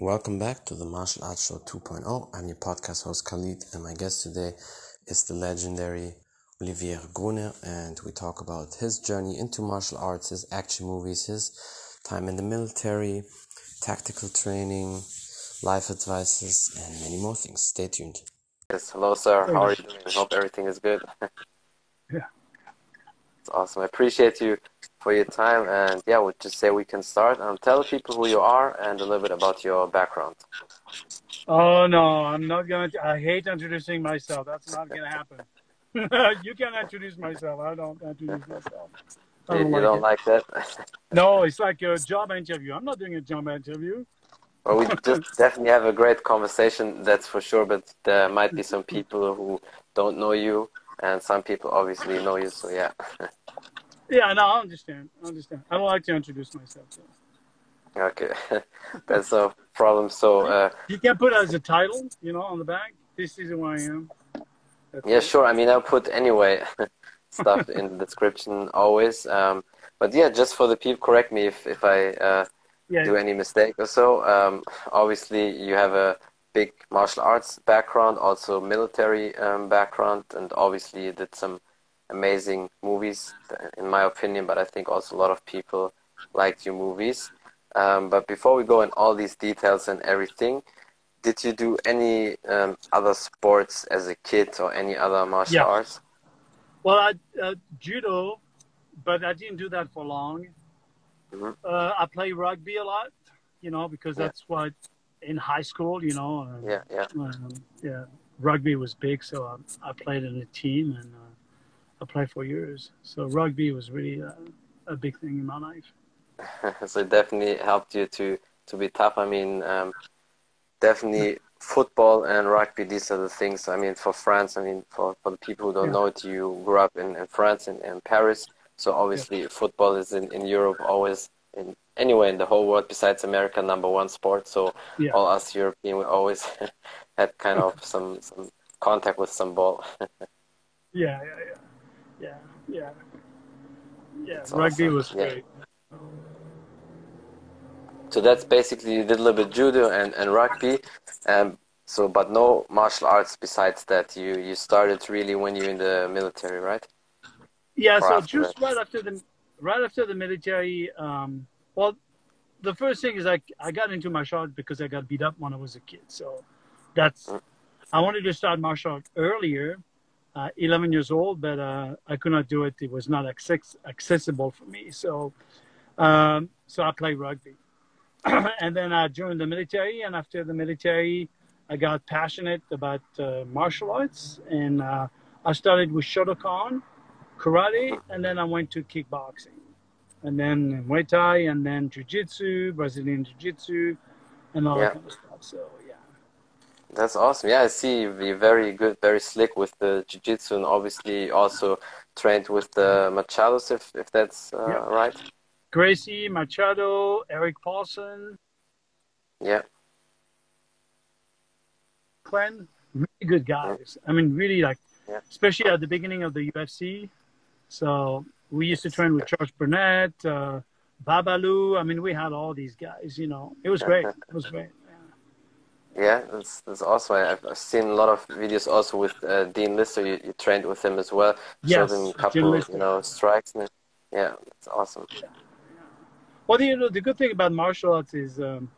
Welcome back to the Martial Arts Show 2.0. I'm your podcast host Khalid, and my guest today is the legendary Olivier Gruner, and we talk about his journey into martial arts, his action movies, his time in the military, tactical training, life advices, and many more things. Stay tuned. Yes, hello, sir. How are you doing? I hope everything is good. It's awesome. I appreciate you for your time, and yeah, we'll just say we can start. Um, tell people who you are and a little bit about your background. Oh no, I'm not gonna. I hate introducing myself. That's not gonna happen. you can introduce myself. I don't introduce myself. I don't you, like don't like that? no, it's like a job interview. I'm not doing a job interview. Well, we just definitely have a great conversation, that's for sure. But there might be some people who don't know you, and some people obviously know you. So yeah. Yeah, no, I understand. I understand. I don't like to introduce myself. So. Okay, that's no problem. So uh, you can put as a title, you know, on the back. This is who I am. That's yeah, it. sure. I mean, I'll put anyway stuff in the description always. Um, but yeah, just for the people, correct me if if I uh, yeah. do any mistake or so. Um, obviously, you have a big martial arts background, also military um, background, and obviously you did some amazing movies, in my opinion. But I think also a lot of people liked your movies. Um, but before we go in all these details and everything, did you do any um, other sports as a kid or any other martial yeah. arts? Well, I, uh, judo, but I didn't do that for long. Mm-hmm. Uh, I play rugby a lot, you know, because yeah. that's what in high school, you know. Uh, yeah, yeah. Um, yeah, rugby was big, so I, I played in a team and I played for years. So rugby was really a big thing in my life. so it definitely helped you to to be tough. I mean, um, definitely football and rugby. These are the things. I mean, for France. I mean, for, for the people who don't yeah. know it, you grew up in, in France and in, in Paris. So obviously, yeah. football is in, in Europe always in anywhere in the whole world besides America number one sport. So yeah. all us European we always had kind of some some contact with some ball. yeah, yeah, yeah, yeah, yeah. Yeah, rugby awesome. was great. So that's basically you did a little bit judo and, and rugby. Um, so, but no martial arts besides that. You you started really when you're in the military, right? Yeah, so just that? right after the right after the military, um, well, the first thing is like I got into martial arts because I got beat up when I was a kid. So that's mm. I wanted to start martial arts earlier, uh, 11 years old, but uh, I could not do it. It was not access- accessible for me. So um, so I played rugby, and then I joined the military. And after the military, I got passionate about uh, martial arts, and uh, I started with Shotokan karate, and then I went to kickboxing, and then Muay Thai, and then Jiu-Jitsu, Brazilian Jiu-Jitsu, and all yeah. that kind of stuff. So yeah. That's awesome. Yeah, I see you're very good, very slick with the jiu-jitsu, and obviously also trained with the Machados, if if that's uh, yeah. right. Gracie Machado, Erik Paulson. Yeah. Glenn, really good guys. I mean, really like, yeah. especially at the beginning of the UFC. So we used to train with Charles Burnett, uh, Babalu. I mean, we had all these guys. You know, it was great. It was great. Yeah, that's, that's awesome. I've, I've seen a lot of videos also with uh, Dean Lister. You, you trained with him as well. Yes, Showed him a couple, you know, strikes. And, yeah, it's awesome. Well, you know, the good thing about martial arts is, um,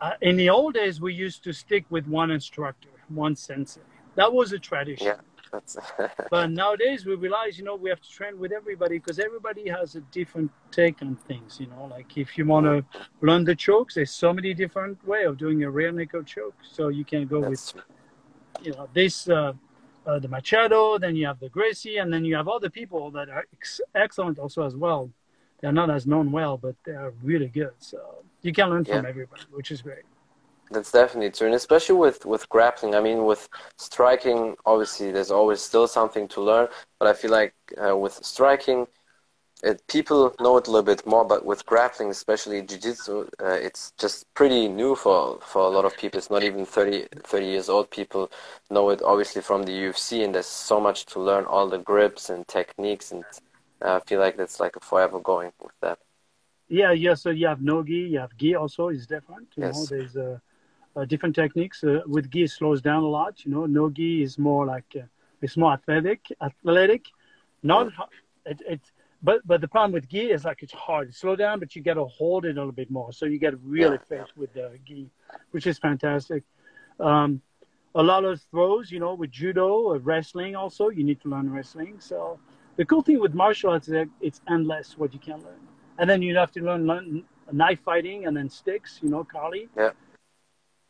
uh, in the old days, we used to stick with one instructor, one sensei. That was a tradition. Yeah. but nowadays we realize, you know, we have to train with everybody because everybody has a different take on things. You know, like if you want to learn the chokes, there's so many different way of doing a rear naked choke. So you can go That's with, you know, this uh, uh, the Machado, then you have the Gracie, and then you have other people that are ex- excellent also as well. They're not as known well, but they're really good. So you can learn yeah. from everybody, which is great. That's definitely true, and especially with with grappling. I mean, with striking, obviously, there's always still something to learn. But I feel like uh, with striking, it, people know it a little bit more. But with grappling, especially jiu-jitsu, uh, it's just pretty new for for a lot of people. It's not even 30, 30 years old. People know it obviously from the UFC, and there's so much to learn. All the grips and techniques, and uh, I feel like that's like a forever going with that. Yeah, yeah. So you have no gi, you have gi also is different. You yes. know, there's uh, different techniques. Uh, with gi, slows down a lot. You know, no gi is more like uh, it's more athletic. Athletic, not it, it. But but the problem with gi is like it's hard to slow down, but you got to hold it a little bit more. So you get really yeah. fast with the gi, which is fantastic. Um, a lot of throws, you know, with judo, wrestling also, you need to learn wrestling. So the cool thing with martial arts is that it's endless what you can learn. And then you have to learn, learn knife fighting and then sticks, you know, Kali. Yeah.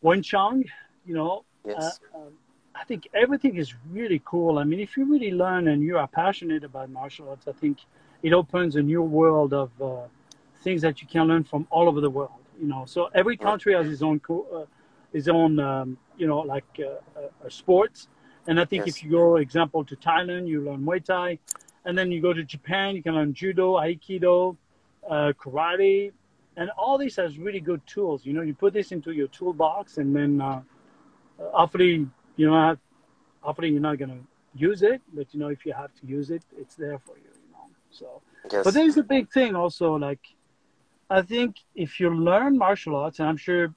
Wing Chun, you know. Yes. Uh, um, I think everything is really cool. I mean, if you really learn and you are passionate about martial arts, I think it opens a new world of uh, things that you can learn from all over the world. You know, so every country has its own co- uh, his own, um, you know, like uh, uh, sports. And I think yes. if you go, example, to Thailand, you learn Muay Thai, and then you go to Japan, you can learn Judo, Aikido, uh, Karate, and all these has really good tools. You know, you put this into your toolbox, and then uh, hopefully, you know, hopefully you're not gonna use it, but you know, if you have to use it, it's there for you. You know, so. Yes. But there's a big thing also, like I think if you learn martial arts, and I'm sure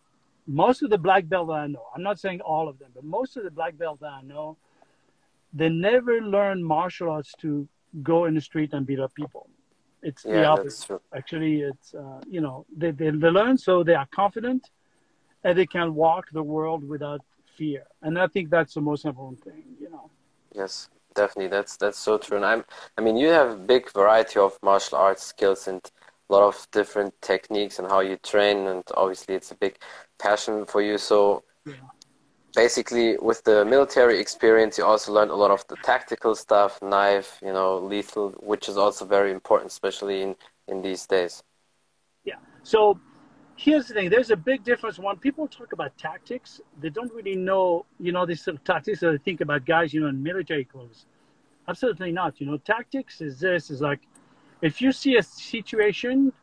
most of the black belt that I know, I'm not saying all of them, but most of the black belt that I know, they never learn martial arts to go in the street and beat up people. It's yeah, the opposite. Actually, it's uh, you know they, they they learn so they are confident, and they can walk the world without fear. And I think that's the most important thing. You know. Yes, definitely. That's that's so true. And I'm I mean you have a big variety of martial arts skills and a lot of different techniques and how you train and obviously it's a big passion for you so yeah. Basically with the military experience you also learned a lot of the tactical stuff knife you know lethal which is also very important especially in in these days. Yeah. So here's the thing. There's a big difference. When people talk about tactics they don't really know you know these sort of tactics that they think about guys you know in military clothes. Absolutely not. You know tactics is this is like if you see a situation,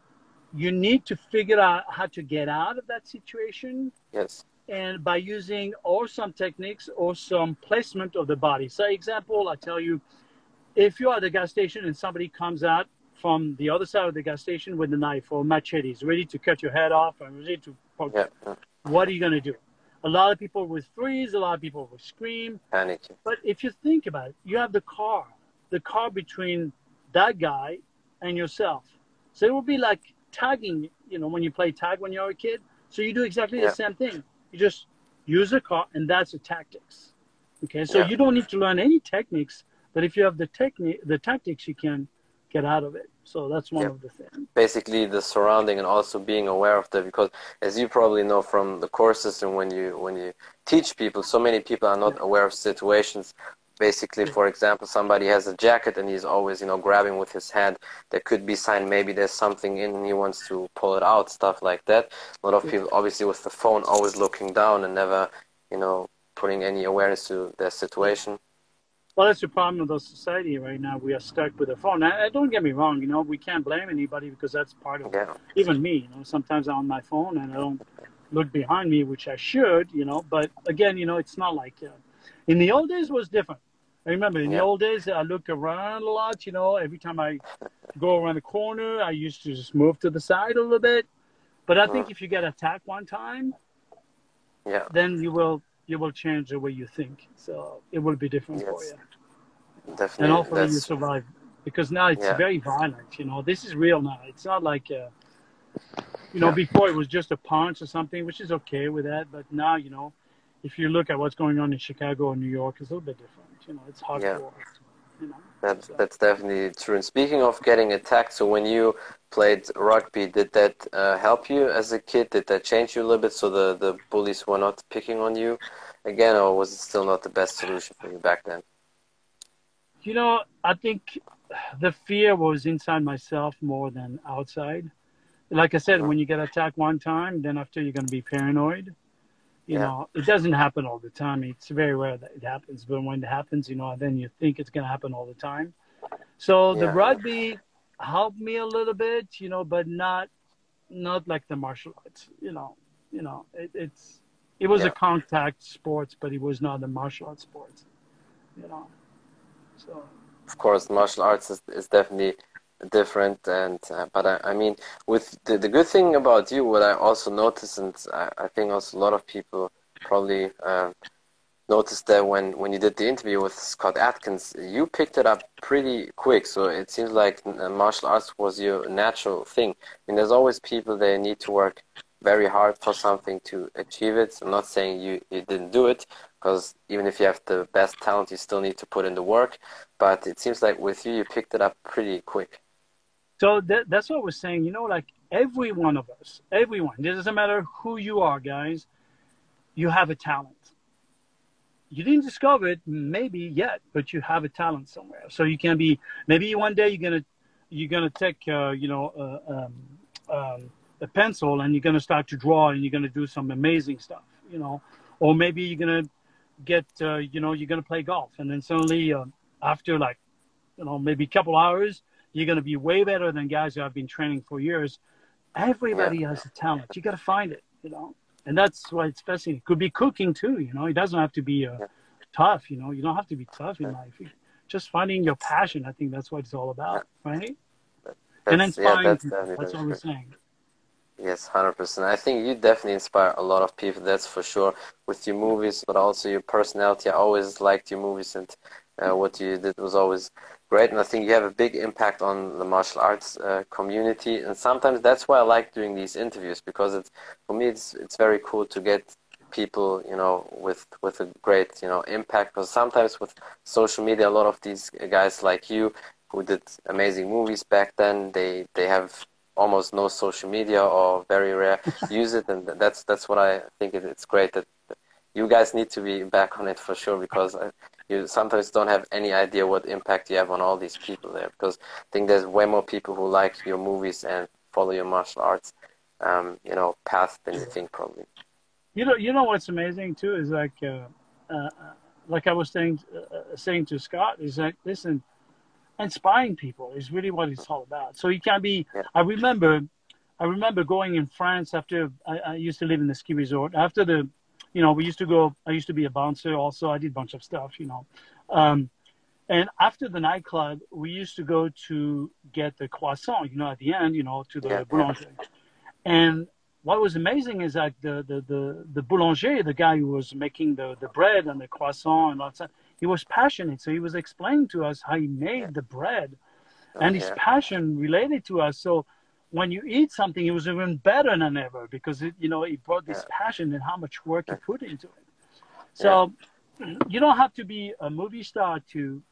you need to figure out how to get out of that situation. Yes. And by using or some techniques or some placement of the body. So, example, I tell you, if you're at the gas station and somebody comes out from the other side of the gas station with a knife or machetes, ready to cut your head off and ready to poke, yeah. what are you going to do? A lot of people will freeze, a lot of people will scream. Panic. But if you think about it, you have the car, the car between that guy and yourself. So it will be like tagging, you know, when you play tag when you're a kid. So you do exactly yeah. the same thing. You just use a car, and that's the tactics. Okay, so yeah. you don't need to learn any techniques, but if you have the technique, the tactics, you can get out of it. So that's one yeah. of the things. Basically, the surrounding and also being aware of that, because as you probably know from the courses and when you when you teach people, so many people are not aware of situations basically for example somebody has a jacket and he's always you know grabbing with his hand there could be sign maybe there's something in and he wants to pull it out stuff like that. A lot of people obviously with the phone always looking down and never you know putting any awareness to their situation. Well that's the problem with the society right now. We are stuck with the phone. I, don't get me wrong you know we can't blame anybody because that's part of yeah. even me you know. Sometimes i'm on my phone and i don't look behind me which i should you know. But again you know it's not like uh, in the old days was different. I remember in the old days, I look around a lot. You know, every time I go around the corner, I used to just move to the side a little bit. But I think uh-huh. if you get attacked one time, yeah, then you will you will change the way you think. So it will be different yes. for you. Definitely, and hopefully That's... you survive because now it's yeah. very violent. You know, this is real now. It's not like. Uh, you know, yeah. before it was just a punch or something, which is okay with that. But now, you know, if you look at what's going on in Chicago and New York, it's a little bit different. You know, it's hard. Yeah. You know, that's so. that's definitely true. And speaking of getting attacked, so when you played rugby, did that uh, help you as a kid? Did that change you a little bit so the the bullies were not picking on you again, or was it still not the best solution for you back then? You know, I think the fear was inside myself more than outside. Like I said, uh-huh. when you get attacked one time, then after you're going to be paranoid you yeah. know, it doesn't happen all the time. It's very rare that it happens, but when it happens, you know, then you think it's going to happen all the time. So yeah. the rugby helped me a little bit, you know, but not not like the martial arts. You know, you know, it, it's it was yeah. a contact sports, but it was not a martial arts sports. You know, so. Of course, martial arts is, is definitely different and uh, but I, I, mean with the, the good thing about you what I also noticed and I, I think also a lot of people probably uh, noticed that when when you did the interview with Scott Adkins you picked it up pretty quick. So it seems like uh, martial arts was your natural thing. I mean there's always people they need to work very hard for something to achieve it. I'm not saying you, you didn't do it because even if you have the best talent you still need to put in the work. But it seems like with you you picked it up pretty quick so that, that's what we're saying. You know, like every one of us, everyone, it doesn't matter who you are, guys, you have a talent. You didn't discover it maybe yet, but you have a talent somewhere. So you can be, maybe one day you're going to, you're going to take, uh, you know, uh, um, um, a pencil and you're going to start to draw and you're going to do some amazing stuff, you know, or maybe you're going to get, uh, you know, you're going to play golf and then suddenly uh, after like, you know, maybe a couple hours, you're going to be way better than guys who have been training for years. Everybody yeah. has a talent. You got to find it, you know. And that's why it's fascinating. It could be cooking too, you know. It doesn't have to be uh, tough, you know. You don't have to be tough in life. Just finding your passion. I think that's what it's all about, right? That's, and inspiring. Yeah, that's, that's what we're saying. Yes, hundred percent. I think you definitely inspire a lot of people. That's for sure. With your movies, but also your personality. I always liked your movies, and uh, what you did was always great. And I think you have a big impact on the martial arts uh, community. And sometimes that's why I like doing these interviews because it's for me it's it's very cool to get people you know with with a great you know impact. Because sometimes with social media, a lot of these guys like you who did amazing movies back then, they they have almost no social media or very rare use it and that's that's what I think it's great that you guys need to be back on it for sure because you sometimes don't have any idea what impact you have on all these people there because I think there's way more people who like your movies and follow your martial arts um, you know path than you think probably. You know you know what's amazing too is like uh, uh, like I was saying uh, uh, saying to Scott is like listen inspiring people is really what it's all about. So you can be yeah. I remember I remember going in France after I, I used to live in the ski resort. After the you know, we used to go, I used to be a bouncer also. I did a bunch of stuff, you know. Um, and after the nightclub, we used to go to get the croissant, you know, at the end, you know, to the yeah, boulanger. Yeah. And what was amazing is that the, the, the, the boulanger, the guy who was making the, the bread and the croissant and all that, he was passionate. So he was explaining to us how he made yeah. the bread oh, and his passion related to us. So when you eat something, it was even better than ever because it, you know, it brought this yeah. passion and how much work you put into it. So yeah. you don't have to be a movie star to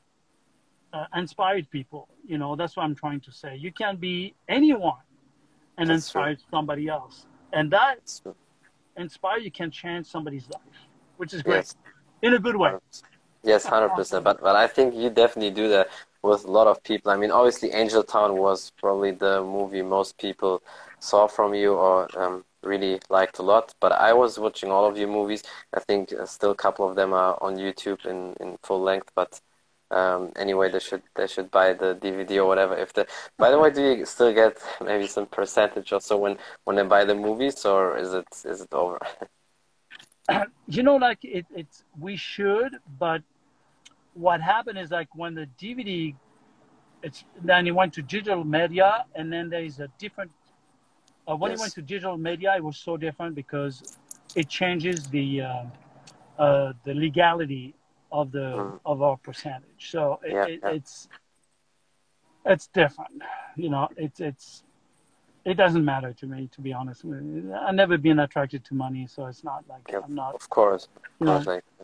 uh, inspire people. You know, that's what I'm trying to say. You can be anyone and that's inspire true. somebody else. And that inspire you can change somebody's life, which is great yes. in a good way. Yes, hundred percent. But but I think you definitely do that with a lot of people. I mean, obviously, Angel Town was probably the movie most people saw from you or um, really liked a lot. But I was watching all of your movies. I think uh, still a couple of them are on YouTube in, in full length. But um, anyway, they should they should buy the DVD or whatever. If the by the way, do you still get maybe some percentage or so when when they buy the movies, or is it is it over? you know, like it, it's we should, but what happened is like when the DVD, it's then it went to digital media, and then there is a different. Uh, when yes. it went to digital media, it was so different because it changes the uh, uh, the legality of the mm. of our percentage. So it, yeah, it, yeah. it's it's different. You know, it's it's it doesn't matter to me, to be honest. I've never been attracted to money, so it's not like yep, I'm not. Of course, you know,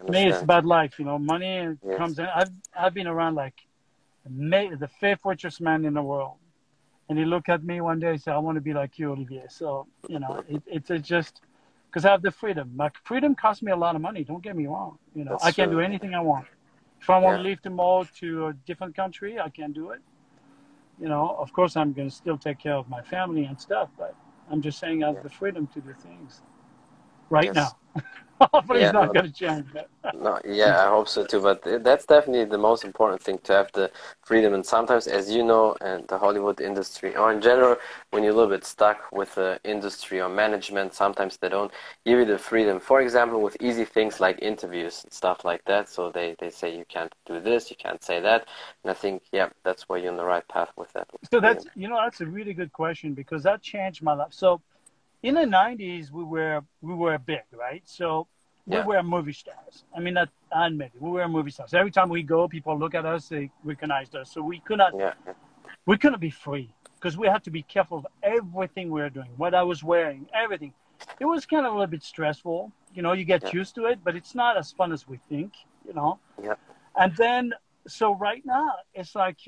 me, it's about life. You know, money yes. comes in. I've I've been around like the fifth richest man in the world, and he looked at me one day and said, "I want to be like you, Olivier." So you know, it, it's it's just because I have the freedom. Like freedom costs me a lot of money. Don't get me wrong. You know, That's I can true. do anything I want. If I want yeah. to leave tomorrow to a different country, I can do it you know, of course, I'm going to still take care of my family and stuff, but I'm just saying I have the freedom to do things. Right now. Hopefully, yeah, it's not going to change. no, yeah, I hope so too. But that's definitely the most important thing to have the freedom. And sometimes, as you know, and the Hollywood industry, or in general, when you're a little bit stuck with the industry or management, sometimes they don't give you the freedom. For example, with easy things like interviews and stuff like that. So they, they say you can't do this, you can't say that. And I think, yeah, that's where you're on the right path with that. So that's, you know, that's a really good question because that changed my life. So in the 90s we were we were big right so we yeah. were movie stars i mean that I admit it, we were movie stars every time we go people look at us they recognized us so we could not yeah. we couldn't be free because we had to be careful of everything we were doing what i was wearing everything it was kind of a little bit stressful you know you get yeah. used to it but it's not as fun as we think you know yeah. and then so right now it's like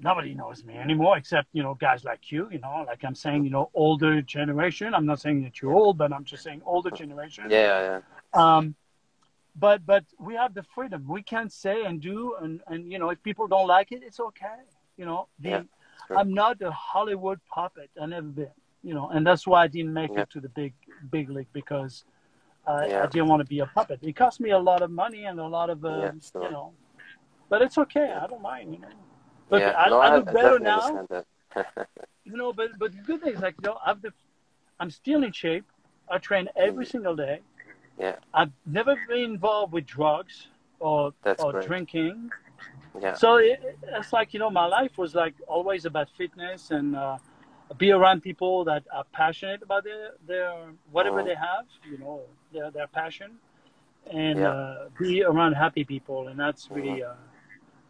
nobody knows me anymore except you know guys like you you know like i'm saying you know older generation. I'm not saying that you're old but i'm just saying older generation. Yeah yeah um but but we have the freedom. We can say and do and and you know if people don't like it it's okay. You know the, yeah, i'm not a hollywood puppet. I never been you know and that's why i didn't make yeah. it to the big big league because uh, yeah. i didn't want to be a puppet. It cost me a lot of money and a lot of uh, sure. you know but it's okay. I don't mind you know but yeah, I, no, I look I, better now. you know, but but the good thing is like you know, I've the, I'm still in shape. I train every mm. single day. Yeah. I've never been involved with drugs or That's or great. drinking. Yeah. So it, it's like you know, my life was like always about fitness and uh, be around people that are passionate about their their whatever mm. they have. You know, their their passion, and yeah. uh, be around happy people, and that's really. Mm. Uh,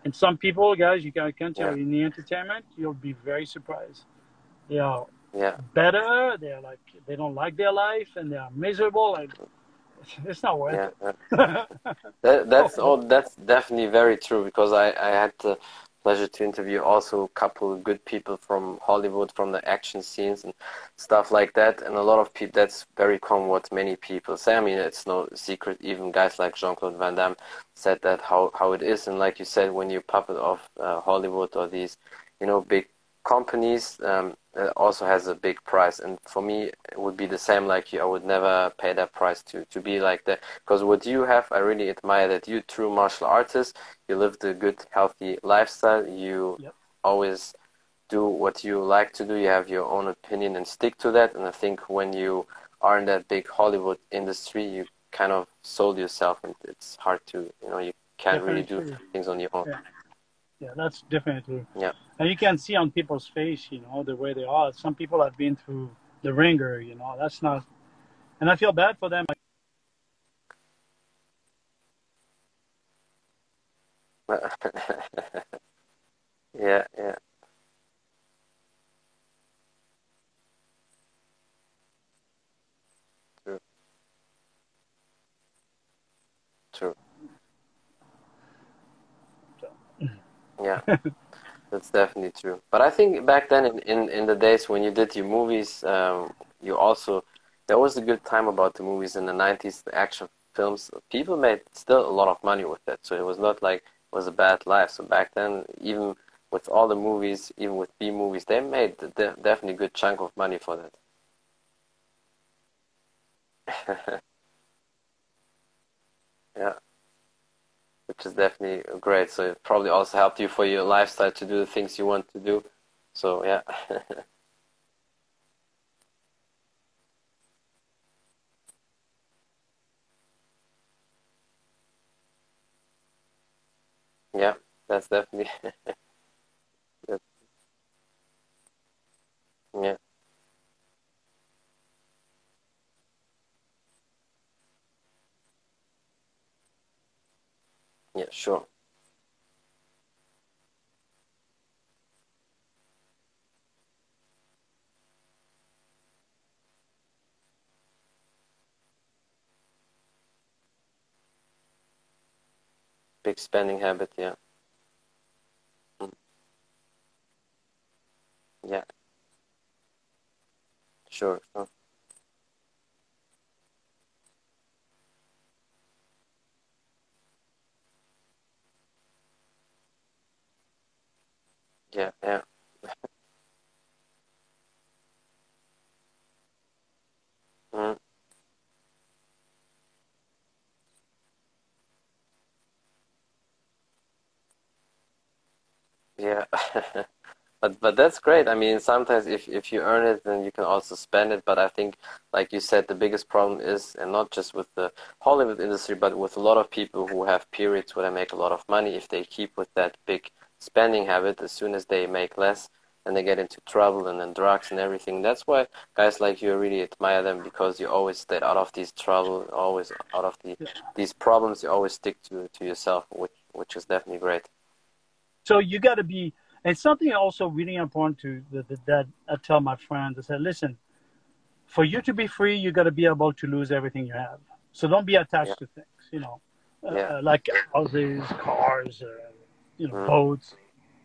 and some people, guys, you can, can tell yeah. in the entertainment, you'll be very surprised. They are yeah. better. They're like they don't like their life and they are miserable. And it's not worth yeah, it. that, that's oh, that's definitely very true because I I had to pleasure to interview also a couple of good people from Hollywood, from the action scenes and stuff like that. And a lot of people, that's very common what many people say. I mean, it's no secret. Even guys like Jean-Claude Van Damme said that how, how it is. And like you said, when you puppet off uh, Hollywood or these, you know, big companies, um, also has a big price. And for me, it would be the same like you. I would never pay that price to, to be like that. Because what you have, I really admire that you, true martial artist, you lived a good, healthy lifestyle. You yep. always do what you like to do. You have your own opinion and stick to that. And I think when you are in that big Hollywood industry, you kind of sold yourself, and it's hard to, you know, you can't Definitely really do things on your own. Yeah. Yeah, that's definitely. Yeah and you can see on people's face, you know, the way they are. Some people have been through the ringer, you know. That's not, and I feel bad for them. yeah, yeah. True. True. Yeah. That's definitely true. But I think back then, in, in, in the days when you did your movies, um, you also there was a good time about the movies in the '90s, the action films. People made still a lot of money with that, so it was not like it was a bad life. So back then, even with all the movies, even with B movies, they made de- definitely a good chunk of money for that. yeah which is definitely great. So it probably also helped you for your lifestyle to do the things you want to do. So yeah. yeah, that's definitely. yeah. Yeah, sure. Big spending habit, yeah. Mm. Yeah. Sure, sure. Yeah, yeah. Mm, yeah. But but that's great. I mean, sometimes if if you earn it, then you can also spend it. But I think, like you said, the biggest problem is, and not just with the Hollywood industry, but with a lot of people who have periods where they make a lot of money. If they keep with that big spending habit, as soon as they make less, and they get into trouble and then drugs and everything. That's why guys like you really admire them because you always stay out of these trouble, always out of the these problems. You always stick to to yourself, which which is definitely great. So you got to be and something also really important to that, that I tell my friends. I said, listen, for you to be free, you got to be able to lose everything you have. So don't be attached yeah. to things, you know, uh, yeah. uh, like houses, cars, uh, you know, mm. boats,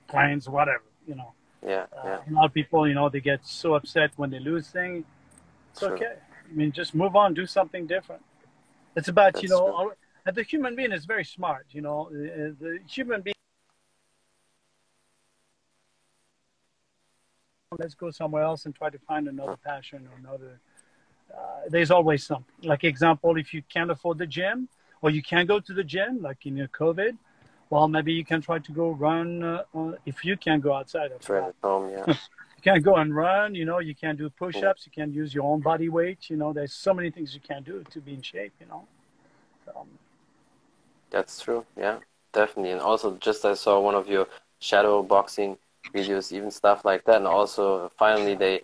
planes, whatever, you know. Yeah, uh, yeah. a lot of people, you know, they get so upset when they lose things. It's true. okay. I mean, just move on, do something different. It's about, That's you know, true. the human being is very smart, you know, the, the human being let's go somewhere else and try to find another passion or another. Uh, there's always something. Like example, if you can't afford the gym or you can't go to the gym, like in your COVID, well, maybe you can try to go run uh, uh, if you can't go outside. Right at home, yeah. you can't go and run. You know, you can't do push-ups. You can't use your own body weight. You know, there's so many things you can't do to be in shape. You know. Um, That's true. Yeah, definitely. And also, just I saw one of your shadow boxing videos, even stuff like that. And also, finally, they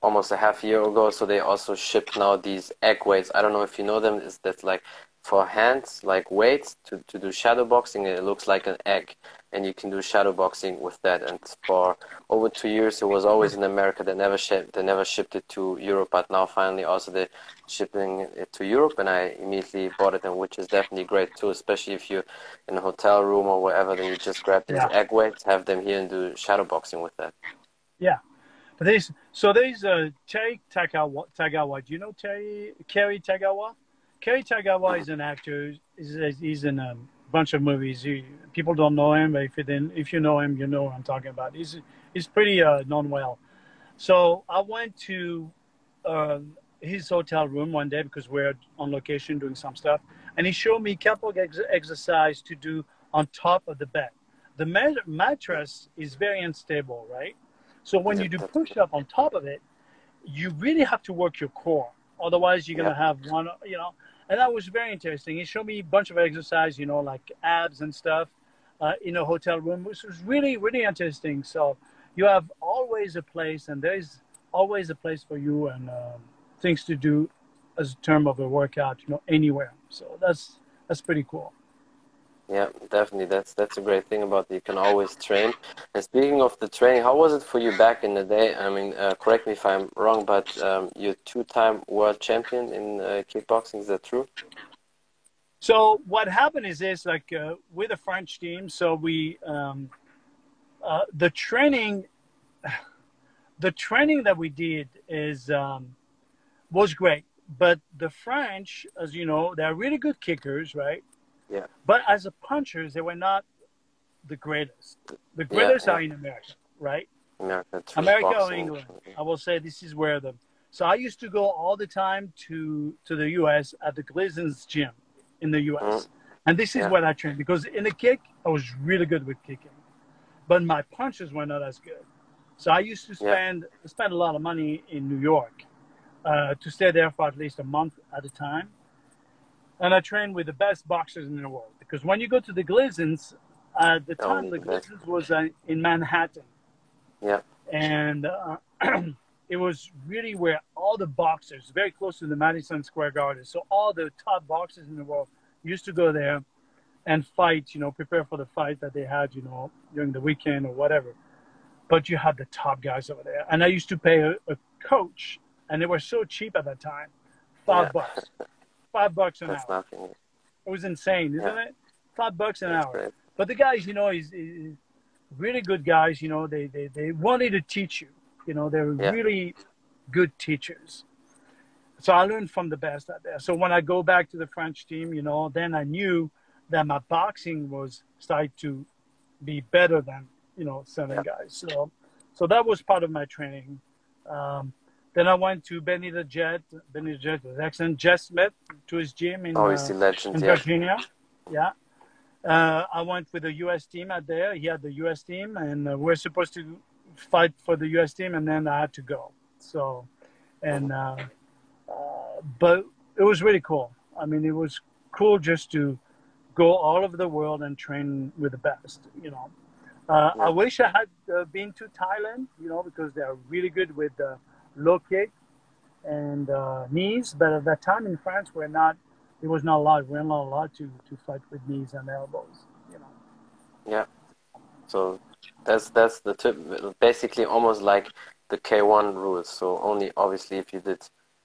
almost a half year ago, so they also shipped now these egg weights. I don't know if you know them. Is that like for hands, like weights to, to do shadow boxing? It looks like an egg, and you can do shadow boxing with that. And for over two years, it was always in America. They never shipped. They never shipped it to Europe, but now finally, also they're shipping it to Europe, and I immediately bought it, and which is definitely great too. Especially if you're in a hotel room or wherever, then you just grab these yeah. egg weights, have them here, and do shadow boxing with that. Yeah. But there's so there's uh, Terry Tagawa. Tagawa. Do you know Terry Cary Tagawa? Cary Tagawa is an actor. He's, he's in a bunch of movies. He, people don't know him, but if you, then, if you know him, you know what I'm talking about. He's, he's pretty uh, known well. So I went to uh, his hotel room one day because we're on location doing some stuff. And he showed me a couple of ex- exercise to do on top of the bed. The mat- mattress is very unstable, right? So when you do push up on top of it, you really have to work your core. Otherwise, you're gonna have one, you know and that was very interesting. He showed me a bunch of exercise, you know, like abs and stuff, uh, in a hotel room, which was really, really interesting. So you have always a place, and there's always a place for you and um, things to do as a term of a workout, you know, anywhere. So that's that's pretty cool. Yeah, definitely. That's that's a great thing about it. You can always train. And speaking of the training, how was it for you back in the day? I mean, uh, correct me if I'm wrong, but um, you're two-time world champion in uh, kickboxing. Is that true? So what happened is this: like uh, with the French team, so we um, uh, the training, the training that we did is um, was great. But the French, as you know, they're really good kickers, right? Yeah. But as a punchers, they were not the greatest. The greatest yeah, yeah. are in America, right? America, America or England. I will say this is where the. So I used to go all the time to to the U.S. at the Gleason's gym in the U.S. Mm. And this is yeah. where I trained because in the kick I was really good with kicking, but my punches were not as good. So I used to spend spend a lot of money in New York uh, to stay there for at least a month at a time and I trained with the best boxers in the world. Because when you go to the Gleasons, uh, at the oh, time the Gleasons was uh, in Manhattan. Yeah. And uh, it was really where all the boxers, very close to the Madison Square Garden, so all the top boxers in the world used to go there and fight, you know, prepare for the fight that they had, you know, during the weekend or whatever. But you had the top guys over there. And I used to pay a, a coach, and they were so cheap at that time, five yeah. bucks. five bucks an That's hour. Nothing. It was insane, isn't yeah. it? Five bucks an That's hour. Great. But the guys, you know, he's, he's, really good guys. You know, they, they, they wanted to teach you. You know, they're yeah. really good teachers. So I learned from the best out there. So when I go back to the French team, you know, then I knew that my boxing was starting to be better than you know seven yeah. guys. So so that was part of my training. Um, then I went to Benny the Jet. Benny the Jet was excellent. Jeff Smith to his gym in, oh, he's uh, legend, in yeah. Virginia. Yeah. uh, I went with the U.S. team out there. He had the U.S. team, and uh, we're supposed to fight for the U.S. team, and then I had to go. So, and uh, uh, but it was really cool. I mean, it was cool just to go all over the world and train with the best. You know, uh, I wish I had uh, been to Thailand. You know, because they are really good with the low kick and uh, knees. But at that time in France, we're not. It was not allowed. We're not allowed to to fight with knees and elbows. You know. Yeah. So that's that's the tip. Basically, almost like the K1 rules. So only obviously if you did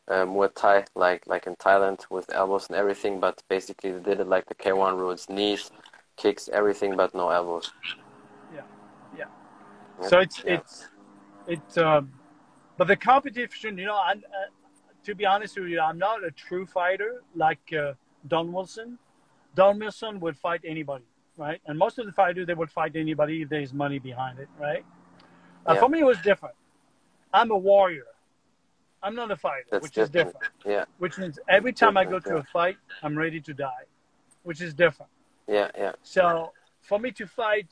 uh, Muay Thai, like like in Thailand with elbows and everything, but basically they did it like the K1 rules: knees, kicks, everything, but no elbows. Yeah, yeah. yeah. So it's yeah. it's it's. Um, but the competition, you know, I, uh, to be honest with you, I'm not a true fighter like uh, Don Wilson. Don Wilson would fight anybody, right? And most of the fighters they would fight anybody if there's money behind it, right? Uh, yeah. For me, it was different. I'm a warrior. I'm not a fighter, That's which different. is different. Yeah. Which means every time I go to yeah. a fight, I'm ready to die, which is different. Yeah, yeah. So for me to fight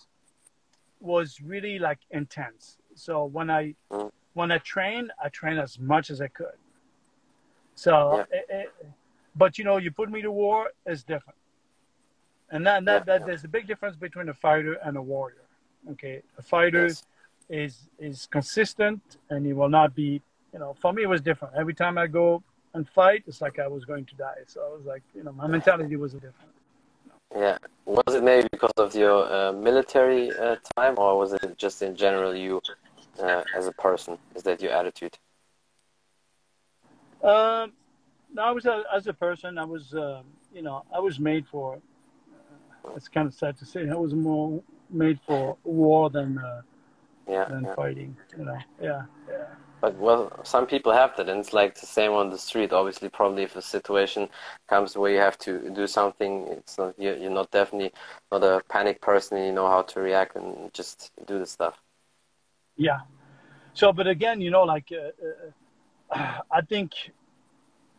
was really like intense. So when I mm. When I train, I train as much as I could. So, yeah. it, it, but you know, you put me to war is different, and that, that, yeah, that there's a big difference between a fighter and a warrior. Okay, a fighter yes. is is consistent, and he will not be you know, for me it was different. Every time I go and fight, it's like I was going to die. So I was like, you know, my mentality was different. Yeah, was it maybe because of your uh, military uh, time, or was it just in general you uh, as a person? Is that your attitude? Um, no, I was a, as a person. I was, um, you know, I was made for. Uh, it's kind of sad to say. I was more made for war than uh, yeah, than yeah. fighting. You know, yeah, yeah. But well, some people have that, and it's like the same on the street. Obviously, probably if a situation comes where you have to do something, it's not you're, you're not definitely not a panic person. And you know how to react and just do the stuff. Yeah. So, but again, you know, like uh, uh, I think,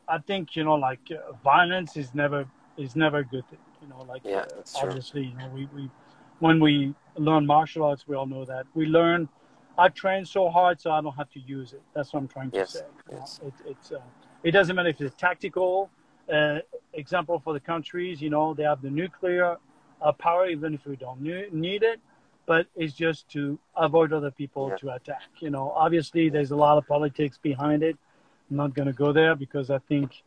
I think you know, like uh, violence is never is never a good thing. You know, like yeah, uh, obviously, you know, we, we when we learn martial arts, we all know that we learn I train so hard so I don't have to use it. That's what I'm trying to yes. say. Yes. It, it's uh, it doesn't matter if it's tactical. Uh, example for the countries, you know, they have the nuclear uh, power even if we don't need it, but it's just to avoid other people yeah. to attack. You know, obviously there's a lot of politics behind it. I'm not going to go there because I think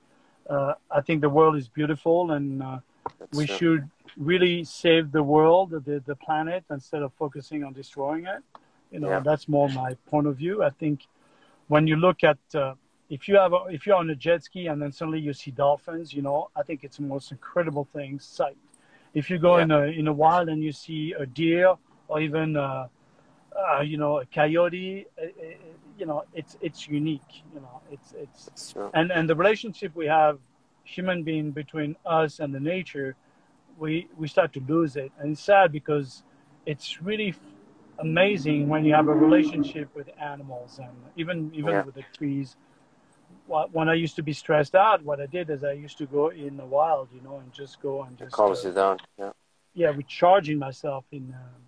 uh, I think the world is beautiful and uh, we true. should really save the world, the the planet, instead of focusing on destroying it. You know, yeah. that's more my point of view. I think when you look at uh, if you have a, if you're on a jet ski and then suddenly you see dolphins, you know, I think it's the most incredible thing sight. If you go yeah. in a in a wild and you see a deer or even uh, uh, you know a coyote, uh, uh, you know, it's it's unique. You know, it's it's and and the relationship we have, human being between us and the nature, we we start to lose it, and it's sad because it's really amazing when you have a relationship with animals and even even yeah. with the trees. When I used to be stressed out, what I did is I used to go in the wild, you know, and just go and just it calms uh, you down. Yeah. Yeah, recharging myself in, uh,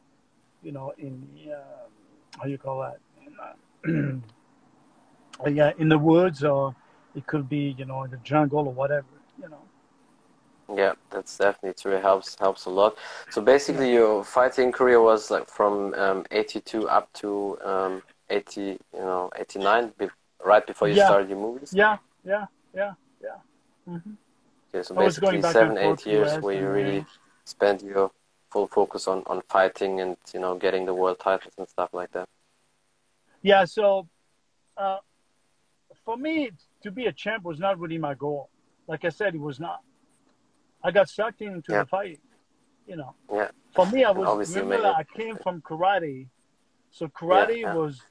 you know, in uh, how you call that? In, uh, yeah, in the woods, or it could be, you know, in the jungle or whatever, you know. Yeah, that's definitely true. It helps helps a lot. So basically, your fighting career was like from um, 82 up to um, 80, you know, 89, be right before you yeah. started your movies. Yeah, yeah, yeah, yeah. Mm-hmm. Okay, so basically seven, eight years where you really spent your full focus on on fighting and you know getting the world titles and stuff like that. Yeah. So, uh, for me, to be a champ was not really my goal. Like I said, it was not. I got sucked into yeah. the fight. You know. Yeah. For me, I was Obviously remember I came from karate, so karate yeah, was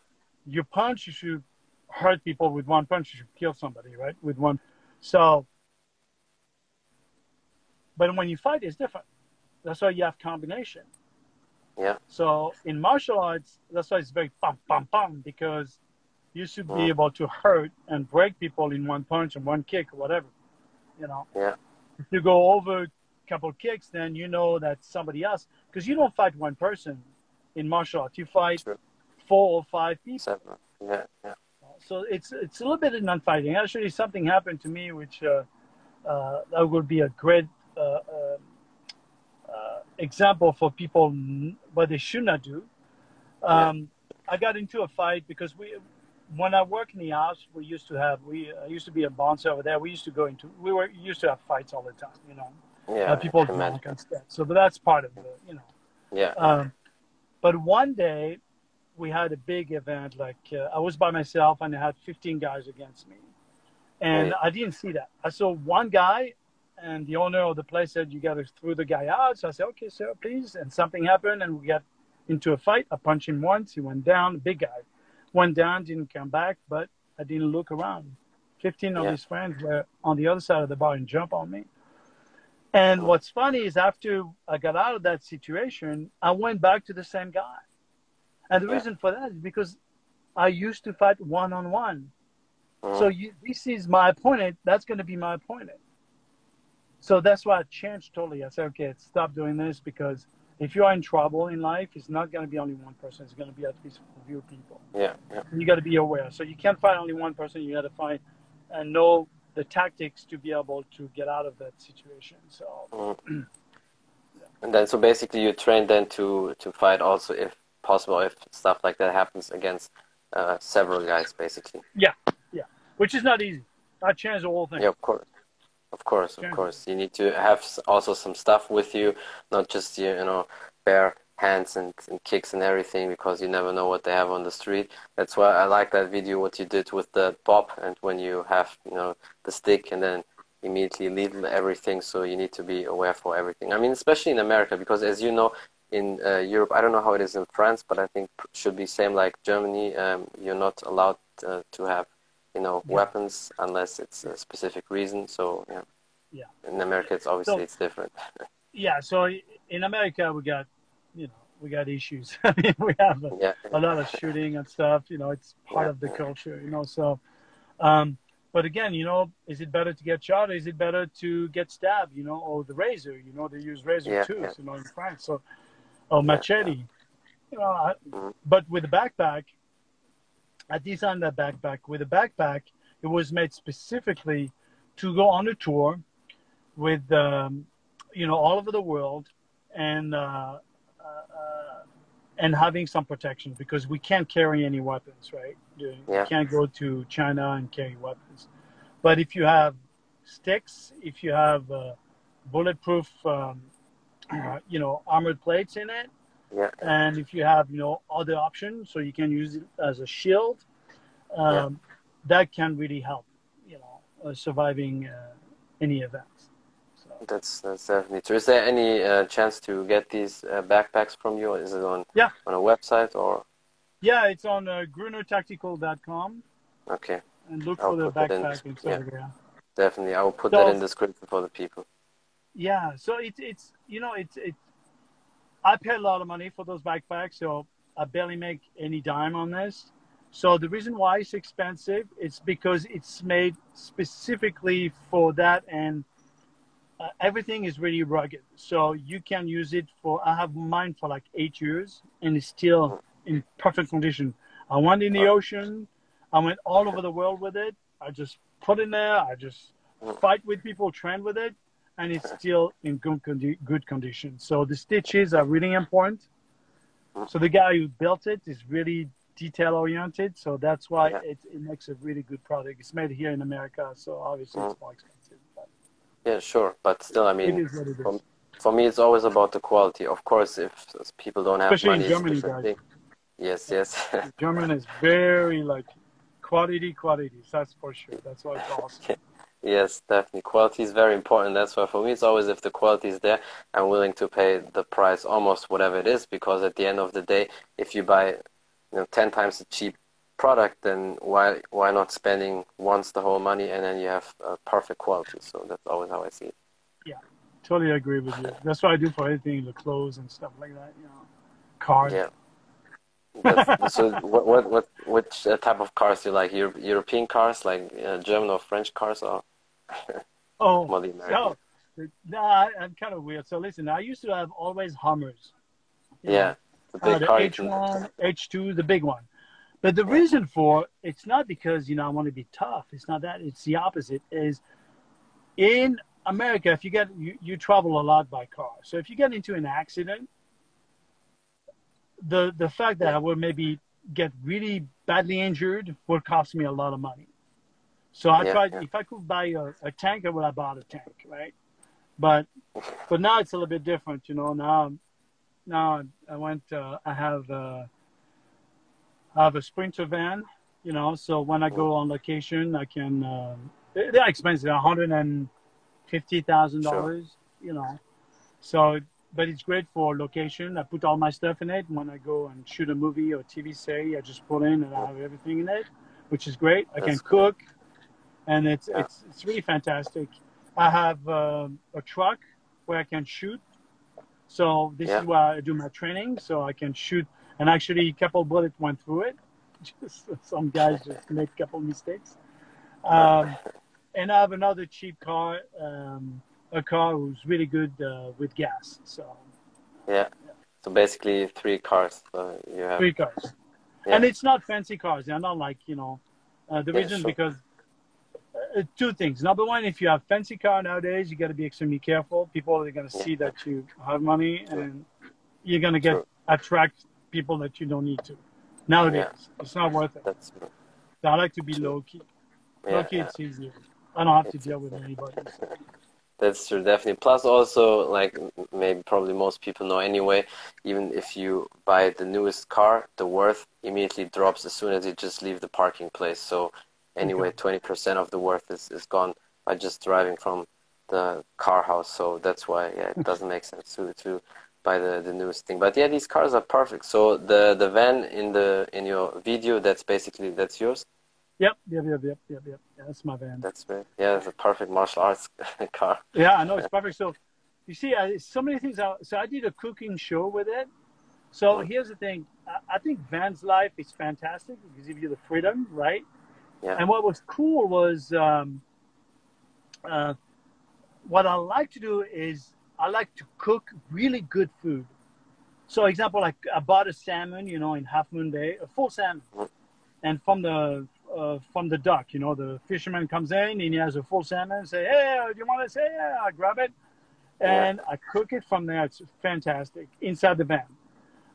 you punch, you should hurt people with one punch, you should kill somebody, right? With one. So, but when you fight, it's different. That's why you have combination. Yeah. So in martial arts, that's why it's very bam, bam, bam, because you should be able to hurt and break people in one punch and one kick or whatever. You know. Yeah if you go over a couple kicks, then you know that somebody else because you don't fight one person in martial arts. You fight True. four or five people. Seven. Yeah, yeah. So it's it's a little bit of non-fighting. Actually, something happened to me which uh, uh, that would be a great uh, uh example for people what they should not do. Um, yeah. I got into a fight because we when I work in the house, we used to have we uh, used to be a bouncer over there. We used to go into we were used to have fights all the time, you know. Yeah, uh, people drunk and stuff. So, but that's part of the, you know. Yeah. Um, but one day, we had a big event. Like uh, I was by myself, and I had 15 guys against me, and right. I didn't see that. I saw one guy, and the owner of the place said, "You got to throw the guy out." So I said, "Okay, sir, please." And something happened, and we got into a fight. I punched him once. He went down. Big guy went down, didn't come back, but I didn't look around. 15 of yeah. his friends were on the other side of the bar and jump on me. And what's funny is after I got out of that situation, I went back to the same guy. And the yeah. reason for that is because I used to fight one on one. So you, this is my opponent. That's going to be my opponent. So that's why I changed totally. I said, okay, stop doing this because if you are in trouble in life, it's not going to be only one person. It's going to be at least a few people. Yeah, yeah. You got to be aware. So you can't fight only one person. You got to find and know the tactics to be able to get out of that situation. So. Mm. yeah. And then, so basically, you train then to to fight also, if possible, if stuff like that happens against uh, several guys, basically. Yeah, yeah. Which is not easy. That changes the whole thing. Yeah, of course. Of course, of course. You need to have also some stuff with you, not just you know bare hands and, and kicks and everything because you never know what they have on the street. That's why I like that video what you did with the pop and when you have you know the stick and then immediately leave everything. So you need to be aware for everything. I mean, especially in America because as you know in uh, Europe, I don't know how it is in France, but I think should be same like Germany. Um, you're not allowed uh, to have you know, yeah. weapons unless it's a specific reason. So yeah. Yeah. In America, it's obviously so, it's different. yeah. So in America, we got, you know, we got issues. I mean, we have a, yeah. a, lot of shooting and stuff. You know, it's part yeah. of the culture. You know, so. Um, but again, you know, is it better to get shot? Or is it better to get stabbed? You know, or the razor? You know, they use razor too. You know, in France, so or machete. You know, I, mm-hmm. but with the backpack, I designed that backpack. With a backpack, it was made specifically to go on a tour with, um, you know, all over the world and, uh, uh, and having some protection because we can't carry any weapons, right? You yeah. can't go to China and carry weapons. But if you have sticks, if you have uh, bulletproof, um, uh, you know, armored plates in it, yeah. And if you have, you know, other options, so you can use it as a shield, um, yeah. that can really help, you know, uh, surviving uh, any events. So. That's that's definitely true. Is there any uh, chance to get these uh, backpacks from you? Is it on yeah on a website or? Yeah, it's on uh, grunertactical.com. Okay. And look I'll for the backpack in, yeah. Definitely, I will put so, that in the description for the people. Yeah, so it's it's you know it's it's I pay a lot of money for those backpacks, so I barely make any dime on this. So the reason why it's expensive is because it's made specifically for that, and uh, everything is really rugged. So you can use it for. I have mine for like eight years, and it's still in perfect condition. I went in the ocean. I went all over the world with it. I just put in there. I just fight with people, train with it, and it's still in good, condi- good condition. So the stitches are really important. So the guy who built it is really detail oriented. So that's why yeah. it, it makes a really good product. It's made here in America, so obviously mm. it's more expensive. But yeah, sure, but still, I mean, for, for, me, it's always about the quality. Of course, if people don't have Especially money, in Germany, guys. Thing. Yes, yes. German is very like quality, quality. That's for sure. That's why it's awesome. Yes, definitely. Quality is very important. That's why for me it's always if the quality is there, I'm willing to pay the price almost whatever it is because at the end of the day, if you buy, you know, ten times a cheap product, then why why not spending once the whole money and then you have a perfect quality? So that's always how I see it. Yeah, totally agree with you. That's what I do for anything, the clothes and stuff like that. You know, cars. Yeah. so what what what which uh, type of cars do you like? European cars, like uh, German or French cars, or oh, no, No, I, am kind of weird. So listen, I used to have always Hummers. Yeah, the, uh, the H1, H2, the big one. But the reason for it's not because you know I want to be tough. It's not that. It's the opposite. Is in America, if you get you, you travel a lot by car. So if you get into an accident, the the fact that I will maybe get really badly injured will cost me a lot of money. So I yeah, tried yeah. if I could buy a, a tank, I would have bought a tank, right? But but now it's a little bit different, you know. Now now I went. Uh, I have. Uh, I have a Sprinter van, you know, so when I go on location, I can. Uh, they're expensive, one hundred and fifty thousand sure. dollars, you know. So, but it's great for location. I put all my stuff in it. When I go and shoot a movie or TV series, I just put in and I have everything in it, which is great. I That's can cool. And it's yeah. it's it's really fantastic. I have uh, a truck where I can shoot. So this yeah. is where I do my training. So I can shoot and actually a couple bullets went through it. Just some guys just made a couple mistakes. Um, and I have another cheap car, um, a car who's really good uh, with gas. So yeah. yeah. So basically, three cars. So you have three cars, yeah. and it's not fancy cars. They're not like you know. Uh, the reason sure. because uh, Uh, two things. Number one, if you have fancy car nowadays, you got to be extremely careful. People are going to see that you have money, and you're going to get attract people that you don't need to. Nowadays, yeah. it's not worth it. That's I like to be low key. Yeah, low key, yeah. it's easier. I don't have it's, to deal with anybody. So. That's true, definitely. Plus, also, like maybe probably most people know anyway, even if you buy the newest car, the worth immediately drops as soon as you just leave the parking place. So, anyway, twenty percent of the worth is, is gone by just driving from the car house. So that's why yeah, it doesn't make sense to to buy the, the newest thing. But yeah, these cars are perfect. So the the van in the in your video, that's basically that's yours. Yep, yep, yep, yep, yep, yep. Yeah, that's my van. That's great. Yeah, it's a perfect martial arts car. Yeah, I know it's perfect. So you see, I, so many things. Are, so I did a cooking show with it. So mm-hmm. here's the thing. I, I think van's life is fantastic because gives you the freedom, right? Yeah. And what was cool was um, uh, what I like to do is I like to cook really good food. So, example, like I bought a salmon, you know, in Half Moon Bay, a full salmon, and from the uh, from the dock, you know, the fisherman comes in and he has a full salmon. Say, hey, do you want to say? Yeah, I grab it, and yeah. I cook it from there. It's fantastic inside the van,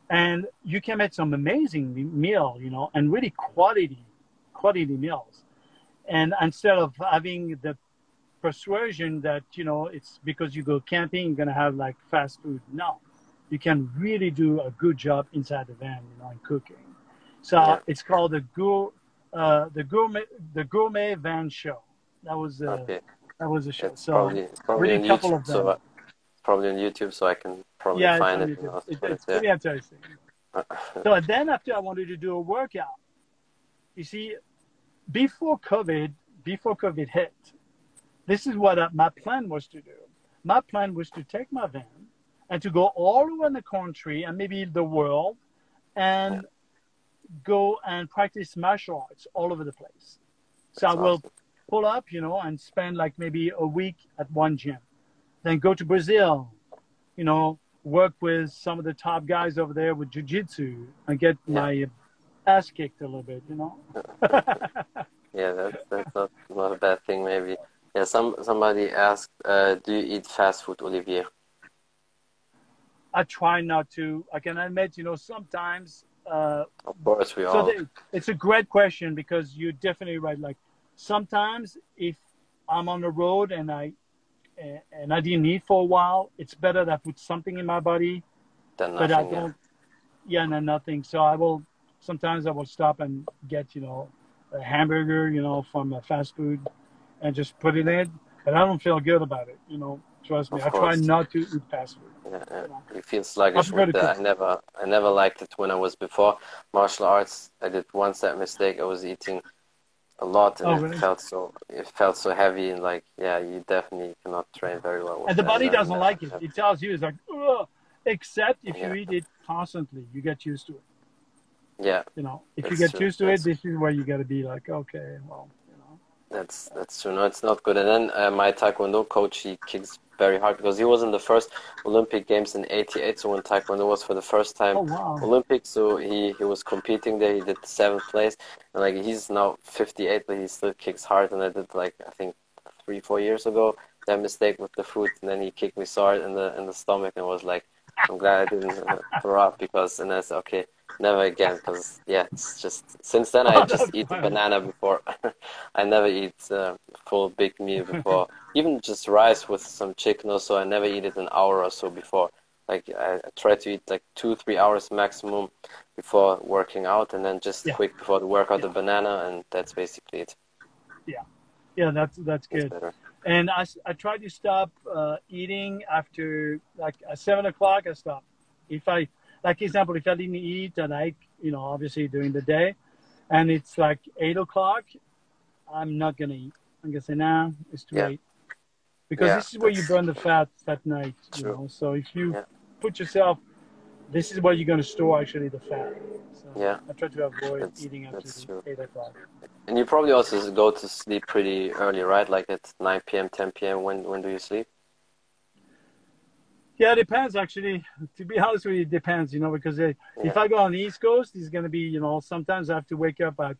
and you can make some amazing meal, you know, and really quality quality meals. And instead of having the persuasion that you know it's because you go camping you're gonna have like fast food. No, you can really do a good job inside the van, you know, in cooking. So yeah. it's called the gour, uh, the gourmet, the gourmet van show. That was uh, okay. that was a show. It's so probably, probably really a couple YouTube, of them. So, uh, probably on YouTube, so I can probably yeah, find it. it it's, it's pretty interesting. so then after I wanted to do a workout. You see, before COVID, before COVID hit, this is what uh, my plan was to do. My plan was to take my van and to go all around the country and maybe the world and go and practice martial arts all over the place. So That's I will awesome. pull up, you know, and spend like maybe a week at one gym. Then go to Brazil, you know, work with some of the top guys over there with jiu-jitsu and get yeah. my ass kicked a little bit, you know. yeah, that's, that's not, not a bad thing maybe. Yeah, some somebody asked, uh, "Do you eat fast food, Olivier?" I try not to. I can admit, you know, sometimes. Uh, of course, we so all. it's a great question because you're definitely right. Like sometimes, if I'm on the road and I and I didn't eat for a while, it's better that I put something in my body. Than nothing, but I don't. Yeah, yeah no, nothing. So I will. Sometimes I will stop and get you know a hamburger, you know, from a fast food and just put it in. But I don't feel good about it. You know, trust me. I try not to eat fast food. Yeah, yeah. You feel sluggish with uh, that. I never, I never liked it when I was before martial arts. I did once that mistake. I was eating a lot, and oh, really? it felt so, it felt so heavy, and like, yeah, you definitely cannot train very well. and the body doesn't like it. It tells you it's like, Ugh! except if yeah. you eat it constantly, you get used to it. Yeah. You know, if you get true. used to that's... it, this is where you got to be like, okay, well, you know. that's that's true. No, it's not good. And then uh, my taekwondo coach he kicks very hard because he was in the first Olympic Games in '88. So when Taekwondo was for the first time oh, wow. Olympics, so he he was competing there. He did seventh place, and like he's now 58, but he still kicks hard. And I did like I think three four years ago that mistake with the foot, and then he kicked me so hard in the in the stomach, and was like, I'm glad I didn't uh, throw up because, and I said, okay, never again, because yeah, it's just since then I just eat a banana before. I never eat uh, full big meal before, even just rice with some chicken or so. I never eat it an hour or so before. Like I, I try to eat like two three hours maximum before working out, and then just yeah. quick before the workout yeah. the banana, and that's basically it. Yeah, yeah, that's that's good and I, I try to stop uh, eating after like at seven o'clock. I stop. If I, like example, if I didn't eat at night, you know, obviously during the day, and it's like eight o'clock, I'm not gonna eat. I'm gonna say, nah, it's too yeah. late, because yeah, this is where you burn the fat that night. You know, so if you yeah. put yourself, this is where you're gonna store actually the fat. So yeah, I try to avoid that's, eating after eight o'clock. And you probably also go to sleep pretty early, right? Like at 9 p.m., 10 p.m. When when do you sleep? Yeah, it depends actually. To be honest with you, it depends, you know, because yeah. if I go on the East Coast, it's going to be, you know, sometimes I have to wake up at,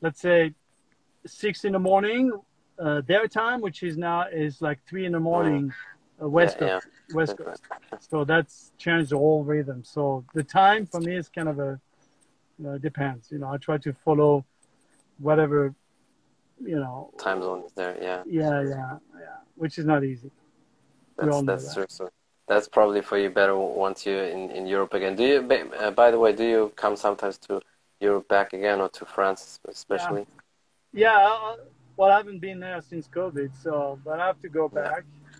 let's say, six in the morning, uh, their time, which is now is like three in the morning, uh, West yeah, Coast. Yeah. West Coast. So that's changed the whole rhythm. So the time for me is kind of a, you know, it depends. You know, I try to follow whatever, you know. Time zone is there, yeah. Yeah, yeah, yeah. Which is not easy. That's that's that. true. So that's probably for you better once you're in, in Europe again. Do you? Uh, by the way, do you come sometimes to Europe back again or to France especially? Yeah. yeah well, I haven't been there since COVID, so but I have to go back. Yeah.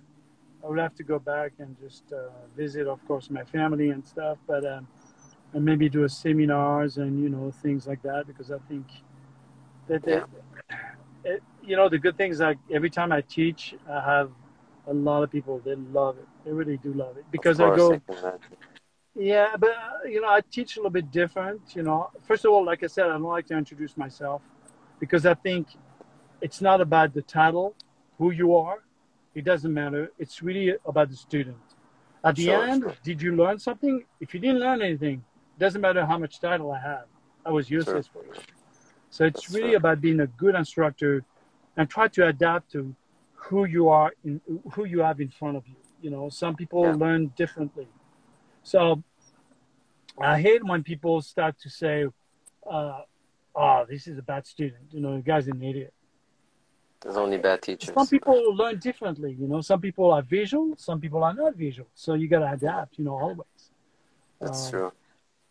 I would have to go back and just uh, visit, of course, my family and stuff, but um, and maybe do a seminars and you know things like that because I think that yeah. it, you know the good things like every time I teach, I have a lot of people that love it. They really do love it because I go. Yeah, but you know, I teach a little bit different. You know, first of all, like I said, I don't like to introduce myself because I think it's not about the title, who you are. It doesn't matter. It's really about the student. At the sure, end, sure. did you learn something? If you didn't learn anything, it doesn't matter how much title I have. I was useless sure. for you. So it's That's really about being a good instructor and try to adapt to who you are in who you have in front of you. You know, some people yeah. learn differently. So I hate when people start to say, uh, "Oh, this is a bad student." You know, the guy's an idiot. There's only bad teachers. Some people learn differently. You know, some people are visual, some people are not visual. So you got to adapt. You know, always. That's uh, true.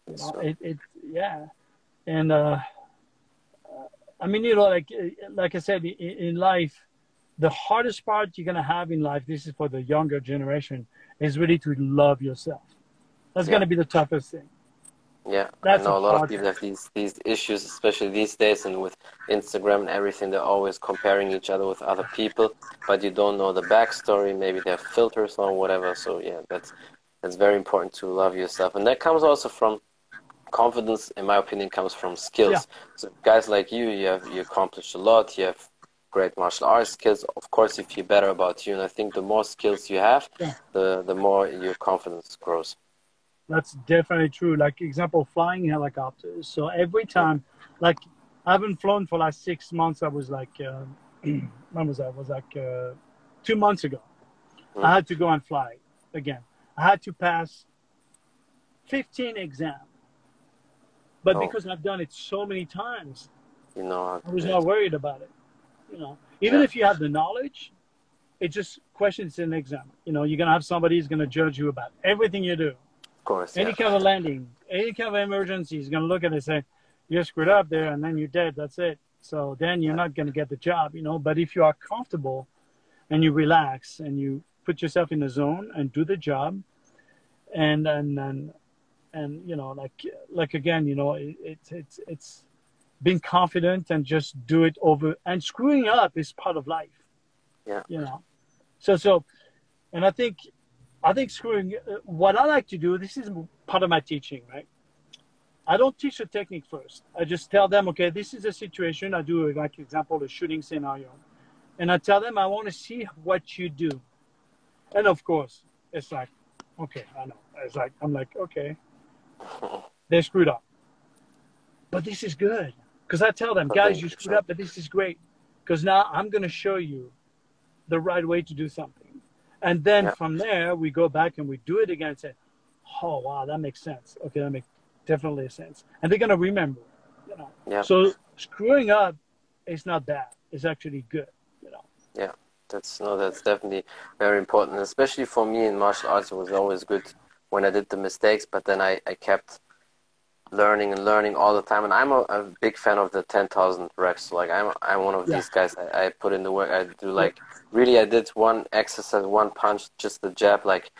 That's you know, true. It, it, yeah, and uh, I mean, you know, like like I said, in, in life, the hardest part you're gonna have in life, this is for the younger generation, is really to love yourself. That's yeah. gonna be the toughest thing. Yeah, That's I know a lot of people have these these issues, especially these days, and with Instagram and everything. They're always comparing each other with other people, but you don't know the backstory. Maybe they have filters on whatever. So yeah, that's that's very important to love yourself, and that comes also from confidence, in my opinion, comes from skills. Yeah. So guys like you, you have you accomplished a lot. You have great martial arts skills. Of course, if you better about you, and I think the more skills you have, yeah. the the more your confidence grows. That's definitely true. Like example, flying helicopters. So every time, like I haven't flown for like six months. I was like, uh, when was that? It was like uh, two months ago. Mm. I had to go and fly again. I had to pass 15 exams but oh. because I've done it so many times, you know, I was not worried about it. You know, even yeah. if you have the knowledge, it just questions an exam. You know, you're gonna have somebody who's gonna judge you about everything you do. Of course. Any yeah. kind of landing, any kind of emergency, is gonna look at it and say, "You're screwed up there," and then you're dead. That's it. So then you're not gonna get the job. You know, but if you are comfortable and you relax and you put yourself in the zone and do the job, and and and and you know like like again you know it, it's it's it's being confident and just do it over and screwing up is part of life. Yeah. You know? So so and i think i think screwing uh, what i like to do this is part of my teaching right? I don't teach a technique first. I just tell them okay this is a situation. I do like example a shooting scenario. And i tell them i want to see what you do. And of course, it's like, okay, I know. It's like I'm like, okay, they screwed up, but this is good because I tell them, guys, you screwed up, but this is great because now I'm going to show you the right way to do something, and then yeah. from there we go back and we do it again and say, oh wow, that makes sense. Okay, that makes definitely sense, and they're going to remember. You know, yeah. so screwing up is not bad. It's actually good. You know. Yeah that's no that's definitely very important especially for me in martial arts it was always good when i did the mistakes but then i, I kept learning and learning all the time and i'm a, a big fan of the 10000 reps so like i'm i'm one of yeah. these guys I, I, put in the work i do like really i did one exercise one punch just the jab like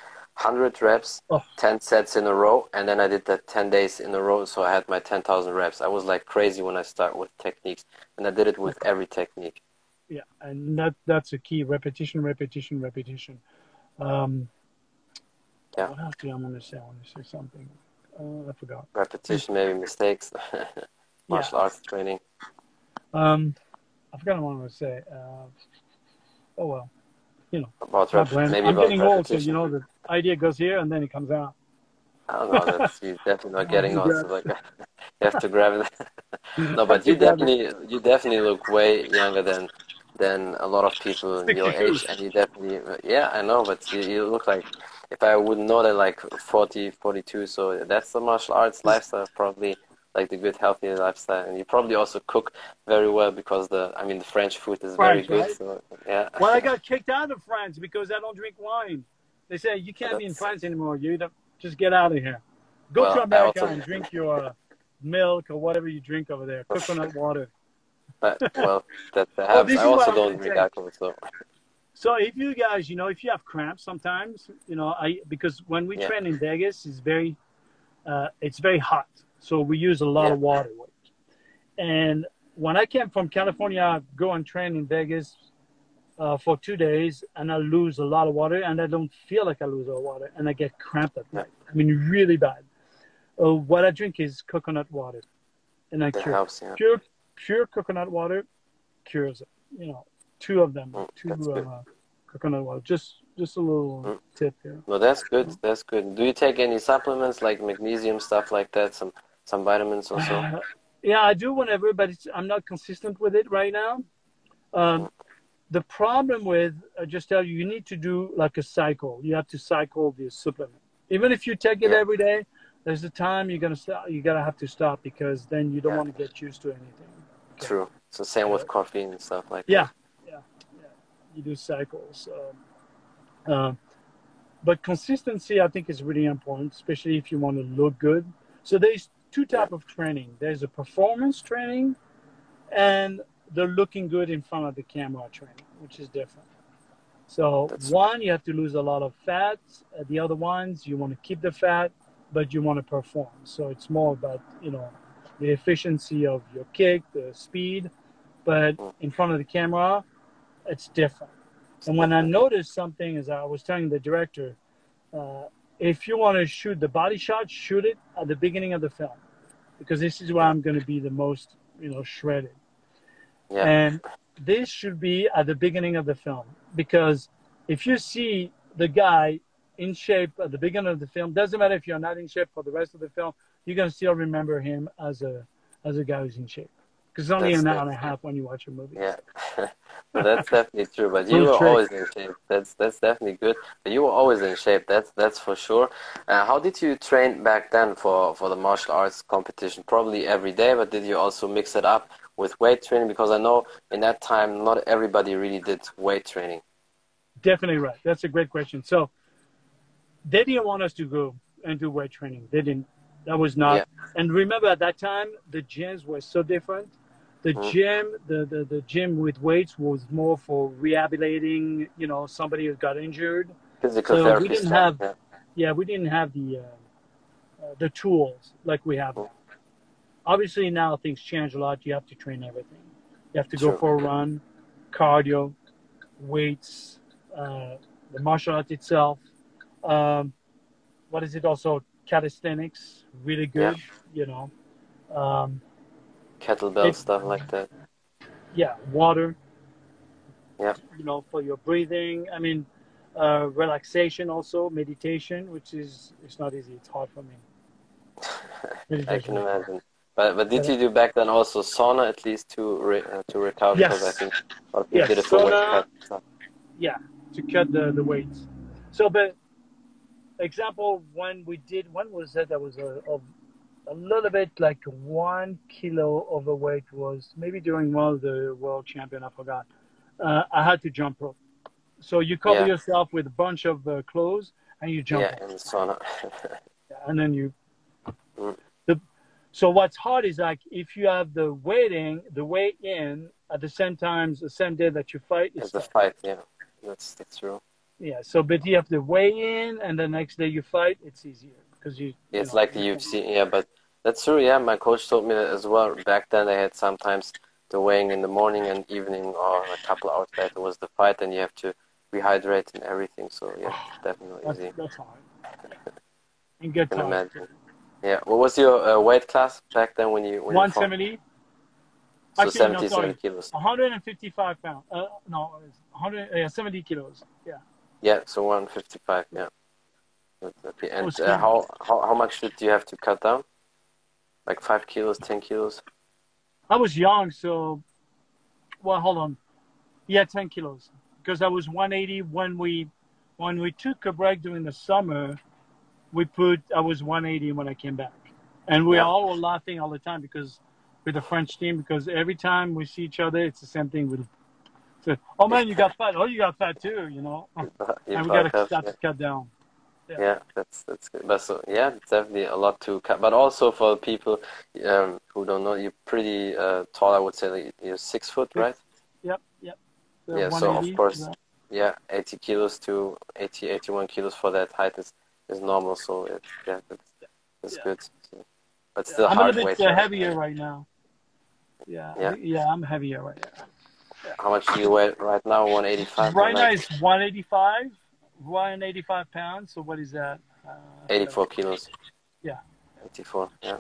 100 reps oh. 10 sets in a row and then i did that 10 days in a row so i had my 10000 reps i was like crazy when i start with techniques and i did it with every technique yeah, and that that's a key. Repetition, repetition, repetition. Um, yeah. What else do I want to say? I want to say something. Uh, I forgot. Repetition, maybe mistakes. Martial yeah. arts training. Um, I forgot what I want to say. Uh, oh well, you know. About rep- maybe I'm about getting old, so you know the idea goes here and then it comes out. I don't know. That's you definitely not getting old. So like, you have to grab it. no, but you definitely you definitely look way younger than than a lot of people your age, and you definitely, yeah, I know, but you, you look like, if I would know that like 40, 42, so that's the martial arts lifestyle, probably like the good healthy lifestyle, and you probably also cook very well because the, I mean, the French food is French, very good. Right? So yeah. Well, I got kicked out of France because I don't drink wine. They say you can't be in France anymore. You just get out of here. Go well, to America also... and drink your milk or whatever you drink over there, coconut water. But, well, that, well, I also don't drink alcohol, so. So if you guys, you know, if you have cramps sometimes, you know, I because when we yeah. train in Vegas, it's very, uh, it's very hot, so we use a lot yeah. of water. And when I came from California, I go and train in Vegas uh, for two days, and I lose a lot of water, and I don't feel like I lose all water, and I get cramped at night. I mean, really bad. Uh, what I drink is coconut water, and I cure, helps, yeah. pure pure coconut water cures it. You know, two of them, mm, two uh, coconut water. Just just a little mm. tip here. No, that's good. That's good. Do you take any supplements like magnesium stuff like that? Some some vitamins also. Uh, yeah, I do whenever, but I'm not consistent with it right now. Um, mm. The problem with I just tell you, you need to do like a cycle. You have to cycle the supplement. Even if you take it yeah. every day, there's a time you're gonna stop. You gotta have to stop because then you don't yeah. want to get used to anything. True. So same with coffee and stuff like yeah. that. You do cycles. Um, uh, but consistency, I think, is really important, especially if you want to look good. So there's two type of training. There's a performance training, and the looking good in front of the camera training, which is different. So That's one, you have to lose a lot of fat. Uh, the other ones, you want to keep the fat, but you want to perform. So it's more about you know the efficiency of your kick, the speed, but in front of the camera, it's different. And when I noticed something, as I was telling the director, uh, if you want to shoot the body shot, shoot it at the beginning of the film, because this is where I'm going to be the most, you know, shredded. Yeah. And this should be at the beginning of the film, because if you see the guy in shape at the beginning of the film, doesn't matter if you're not in shape for the rest of the film, you're gonna still remember him as a as a guy who's in shape. Because it's only an hour and a half when you watch a movie. Yeah, that's definitely true. But you were trick. always in shape. That's that's definitely good. But you were always in shape. That's that's for sure. Uh, how did you train back then for for the martial arts competition? Probably every day, but did you also mix it up with weight training? Because I know in that time not everybody really did weight training. Definitely right. That's a great question. So they didn't want us to go and do weight training. They didn't. That was not. Yeah. And remember, at that time, the gyms were so different. The mm. gym, the, the, the gym with weights was more for rehabilitating, you know, somebody who got injured. Physical so therapy. We didn't stuff, have, yeah. yeah. we didn't have the uh, uh, the tools like we have. Mm. Obviously, now things change a lot. You have to train everything. You have to go for a run, cardio, weights, uh, the martial art itself. Um, what is it also? Calisthenics, really good. Yeah. You know, um, kettlebell it, stuff like that. Yeah, water. Yeah. You know, for your breathing. I mean, uh, relaxation also, meditation, which is it's not easy. It's hard for me. I can imagine. But but did you do back then also sauna at least to re, uh, to recover? Yes. Because I think a lot of people yes. did it for sauna, cut. Yeah, to cut the the weights. So, but example when we did when was that? That was a, a a little bit like one kilo overweight was maybe during one of the world champion. I forgot. Uh, I had to jump rope. So you cover yeah. yourself with a bunch of uh, clothes and you jump. Yeah, in the sauna. and then you. Mm. The, so what's hard is like if you have the waiting, the way in at the same time, the same day that you fight. It's the fight, yeah, that's that's true. Yeah, so but you have the weigh in, and the next day you fight. It's easier because you. Yeah, it's know, like the UFC, yeah, but that's true. Yeah, my coach told me that as well. Back then, they had sometimes the weighing in the morning and evening, or a couple hours later was the fight, and you have to rehydrate and everything. So yeah, definitely that's, easy. That's hard. And good time. Imagine. Yeah. What was your uh, weight class back then when you when 170? So Actually, 70, no, kilos. 155 pounds. Uh, no, 100, uh, 70 kilos. Yeah. Yeah. So 155. Yeah. And uh, how, how how much did you have to cut down? Like five kilos, ten kilos. I was young, so well, hold on. Yeah, ten kilos because I was 180 when we when we took a break during the summer. We put I was 180 when I came back, and we yeah. all were laughing all the time because with the French team because every time we see each other, it's the same thing with. So, oh man, you got fat. Oh, you got fat too. You know, you and we got to start to cut down. Yeah. yeah. that's that's good. But so yeah, definitely a lot to cut. But also for people um, who don't know, you're pretty uh, tall. I would say like you're six foot, right? Yep, yep yeah, so of course, yeah. yeah, 80 kilos to 80, 81 kilos for that height is, is normal. So it, yeah, it's, it's yeah. good. So, but still I'm hard a bit uh, heavier right now. Yeah, yeah, yeah, I'm heavier right now. How much do you weigh right now? 185? Right now it's 185, 185 pounds. So what is that? Uh, 84 kilos. Yeah. 84, yeah.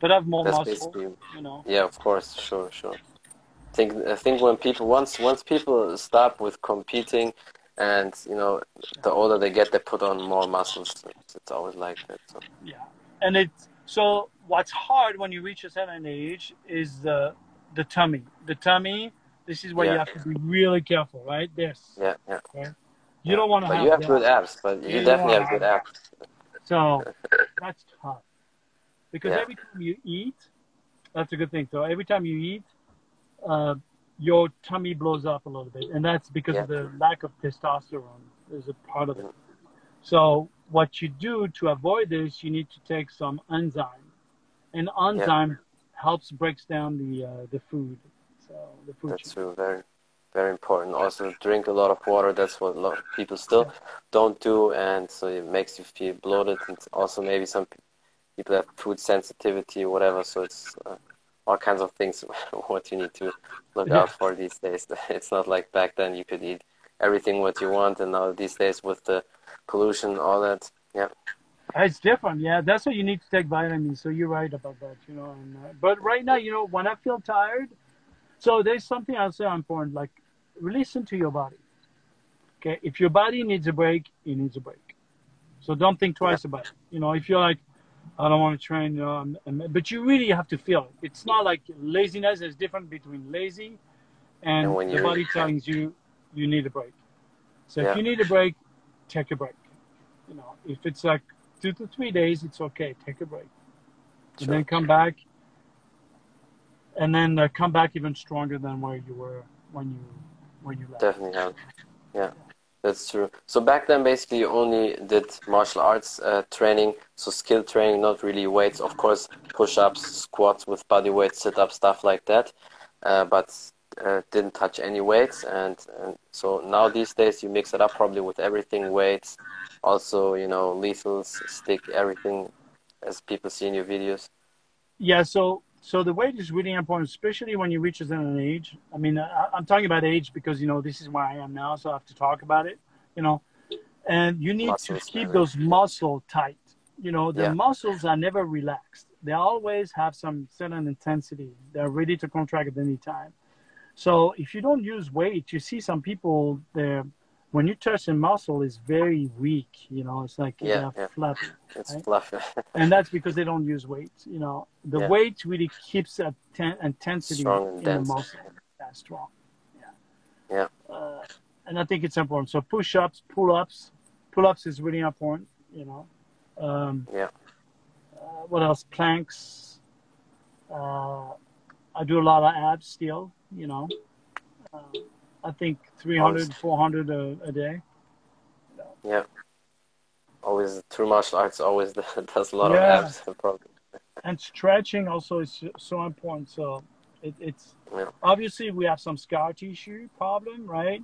But I have more That's muscle, you know. Yeah, of course, sure, sure think I think when people once once people stop with competing, and you know, the older they get, they put on more muscles. It's, it's always like that. So. Yeah, and it's so what's hard when you reach a certain age is the the tummy. The tummy. This is where yeah. you have to be really careful, right? This. Yeah, yeah. Right? You don't want to. But you have good abs, but you, you definitely have good abs. So that's tough because yeah. every time you eat, that's a good thing. So every time you eat, uh, your tummy blows up a little bit, and that's because yeah. of the lack of testosterone. Is a part of it. So what you do to avoid this, you need to take some enzyme, and enzyme yeah. helps breaks down the uh, the food. So the food. That's true. Very very important. Also, drink a lot of water. That's what a lot of people still don't do, and so it makes you feel bloated. And also, maybe some people have food sensitivity or whatever. So it's uh, all kinds of things what you need to look yeah. out for these days. It's not like back then you could eat everything what you want, and now these days with the pollution, all that, yeah. It's different, yeah. That's why you need to take vitamins. So you're right about that, you know. And, uh, but right now, you know, when I feel tired, so there's something else say I'm important, like listen to your body. Okay, if your body needs a break, it needs a break. So don't think twice yeah. about it. You know, if you're like, I don't want to train, you know, but you really have to feel it. It's not like laziness is different between lazy and, and the body telling you you need a break. So yeah. if you need a break, take a break. You know, if it's like two to three days, it's okay. Take a break, sure. and then come back, and then uh, come back even stronger than where you were when you you left. Definitely have, yeah. That's true. So back then, basically, you only did martial arts uh, training, so skill training, not really weights. Of course, push-ups, squats with body weight, sit-ups, stuff like that. Uh, but uh, didn't touch any weights, and, and, so now these days you mix it up probably with everything, weights, also you know lethals, stick, everything, as people see in your videos. Yeah. So so the weight is really important, especially when you reach a certain age. I mean, I, am talking about age because you know this is where I am now, so I have to talk about it. You know, and you need muscles, to keep man. those muscles tight. You know, the yeah. muscles are never relaxed. They always have some certain intensity. They're ready to contract at any time. So if you don't use weight, you see some people they're when you touch the muscle, it's very weak. You know, it's like yeah, yeah. flat. It's right? fluffy. and that's because they don't use weight. You know, the yeah. weight really keeps that ten- intensity strong in dense. the muscle. That's strong. Yeah. Yeah. Uh, and I think it's important. So push-ups, pull-ups, pull-ups is really important. You know. Um, yeah. Uh, what else? Planks. Uh, I do a lot of abs still. You know. Uh, I think 300, 400 a, a day. Yeah. Always through martial arts, always does a lot yeah. of abs. Probably. and stretching also is so important. So it, it's yeah. obviously we have some scar tissue problem, right?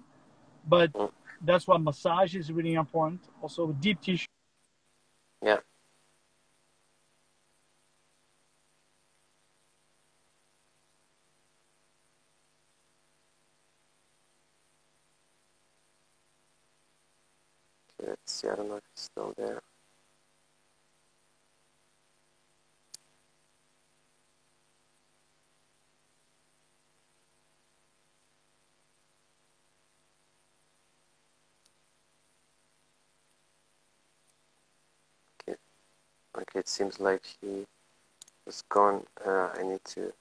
But mm. that's why massage is really important. Also deep tissue. Yeah. Let's see, I don't know if it's still there. Okay, okay, it seems like he is gone. Uh, I need to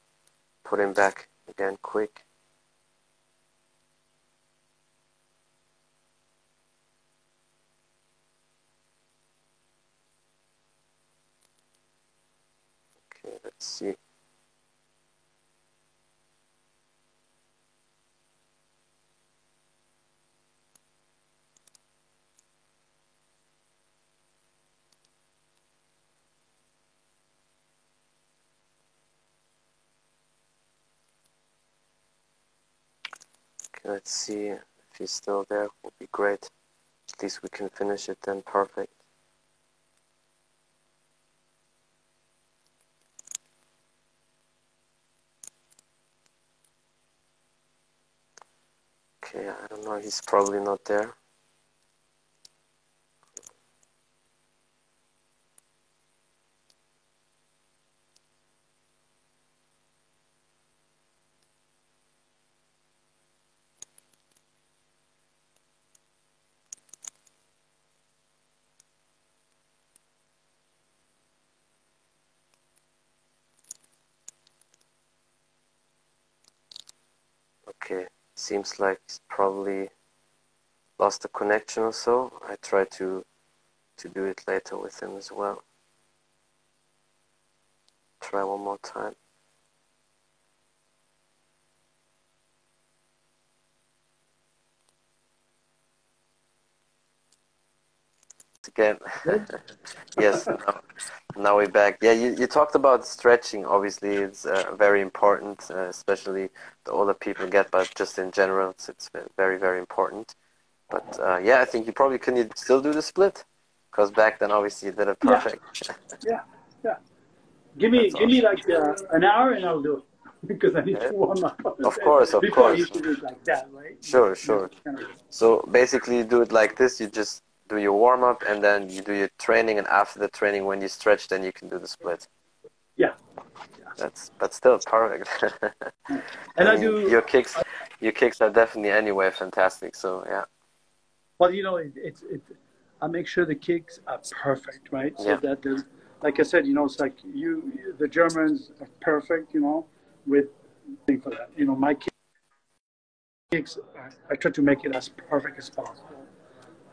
put him back again quick. See. Okay, let's see if he's still there. Would be great. At least we can finish it then. Perfect. Okay, I don't know, he's probably not there. Seems like he's probably lost the connection or so. I try to to do it later with him as well. Try one more time. Again, yes. No now we're back. Yeah, you, you talked about stretching. Obviously, it's uh, very important, uh, especially the older people get, but just in general, it's, it's very, very important. But uh, yeah, I think you probably can you still do the split because back then, obviously, you did it perfect. Yeah, yeah. yeah. Give me, That's give awesome. me like uh, an hour and I'll do it because I need to warm up. Of course, of Before course. I used to do it like that, right? Sure, sure. So basically, you do it like this. You just do your warm up and then you do your training and after the training when you stretch then you can do the split. Yeah, that's but still perfect. And I, I do your kicks your kicks are definitely anyway fantastic so yeah. Well you know it's it, i make sure the kicks are perfect right? So yeah. that the like i said you know it's like you the germans are perfect you know with thing for that you know my kicks I, I try to make it as perfect as possible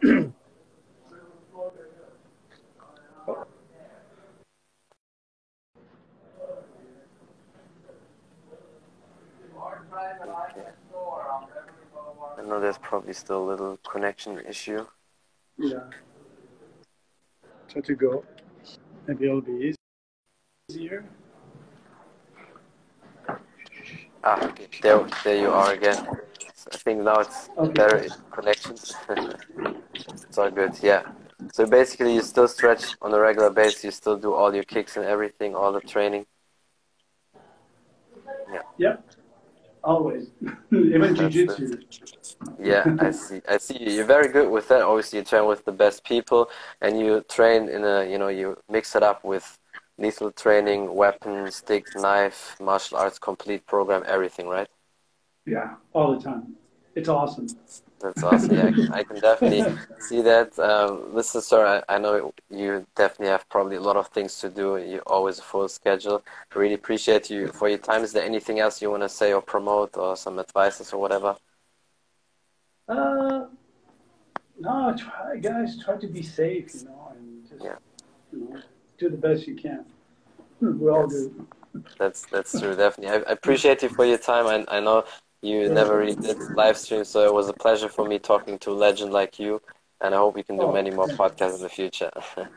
I know there's probably still a little connection issue. Yeah. Try to go. Maybe it'll be easier. Ah, there, there you are again. I think now it's okay. better connection. it's all good, yeah. So basically, you still stretch on a regular basis. You still do all your kicks and everything, all the training. Yeah. Yeah. Always. Even jiu-jitsu. Yeah, I see. I see. You're very good with that. Obviously, you train with the best people, and you train in a, you know, you mix it up with lethal training, weapon, stick, knife, martial arts, complete program, everything, right? Yeah, all the time. it's awesome. That's awesome. Yeah, I can, I can definitely see that. Um, listen, sir, I, I, know you definitely have probably a lot of things to do. You always full schedule. I really appreciate you for your time. Is there anything else you want to say or promote or some advices or whatever? Uh, no, try, guys, try to be safe, you know, and just, yeah. you know, do the best you can. We all do. That's that's true, definitely. I, I appreciate you for your time. I, I know you never really did live stream, so it was a pleasure for me talking to a legend like you, and I hope we can do many more podcasts in the future.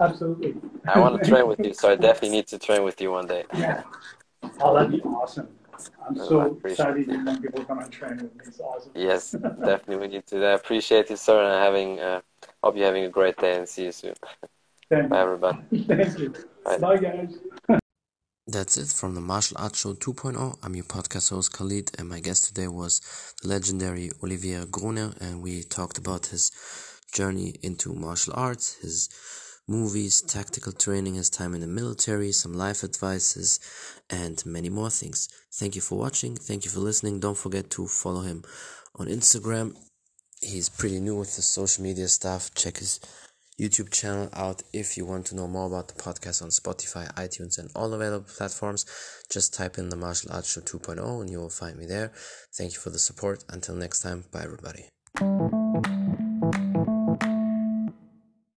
Absolutely. I want to train with you, so I definitely need to train with you one day. Yeah. Oh, that'd be awesome. I'm so excited that when people come and train with me. It's awesome. Yes, definitely we need to. I appreciate you, sir, and having. Uh, hope you're having a great day, and see you soon. Thank Bye, everybody. Thank you. Bye, Bye guys. That's it from the Martial Arts Show 2.0. I'm your podcast host Khalid, and my guest today was the legendary Olivier Gruner, and we talked about his journey into martial arts, his movies, tactical training, his time in the military, some life advices, and many more things. Thank you for watching. Thank you for listening. Don't forget to follow him on Instagram. He's pretty new with the social media stuff. Check his YouTube channel out. If you want to know more about the podcast on Spotify, iTunes, and all available platforms, just type in the Martial Arts Show 2.0 and you will find me there. Thank you for the support. Until next time, bye everybody.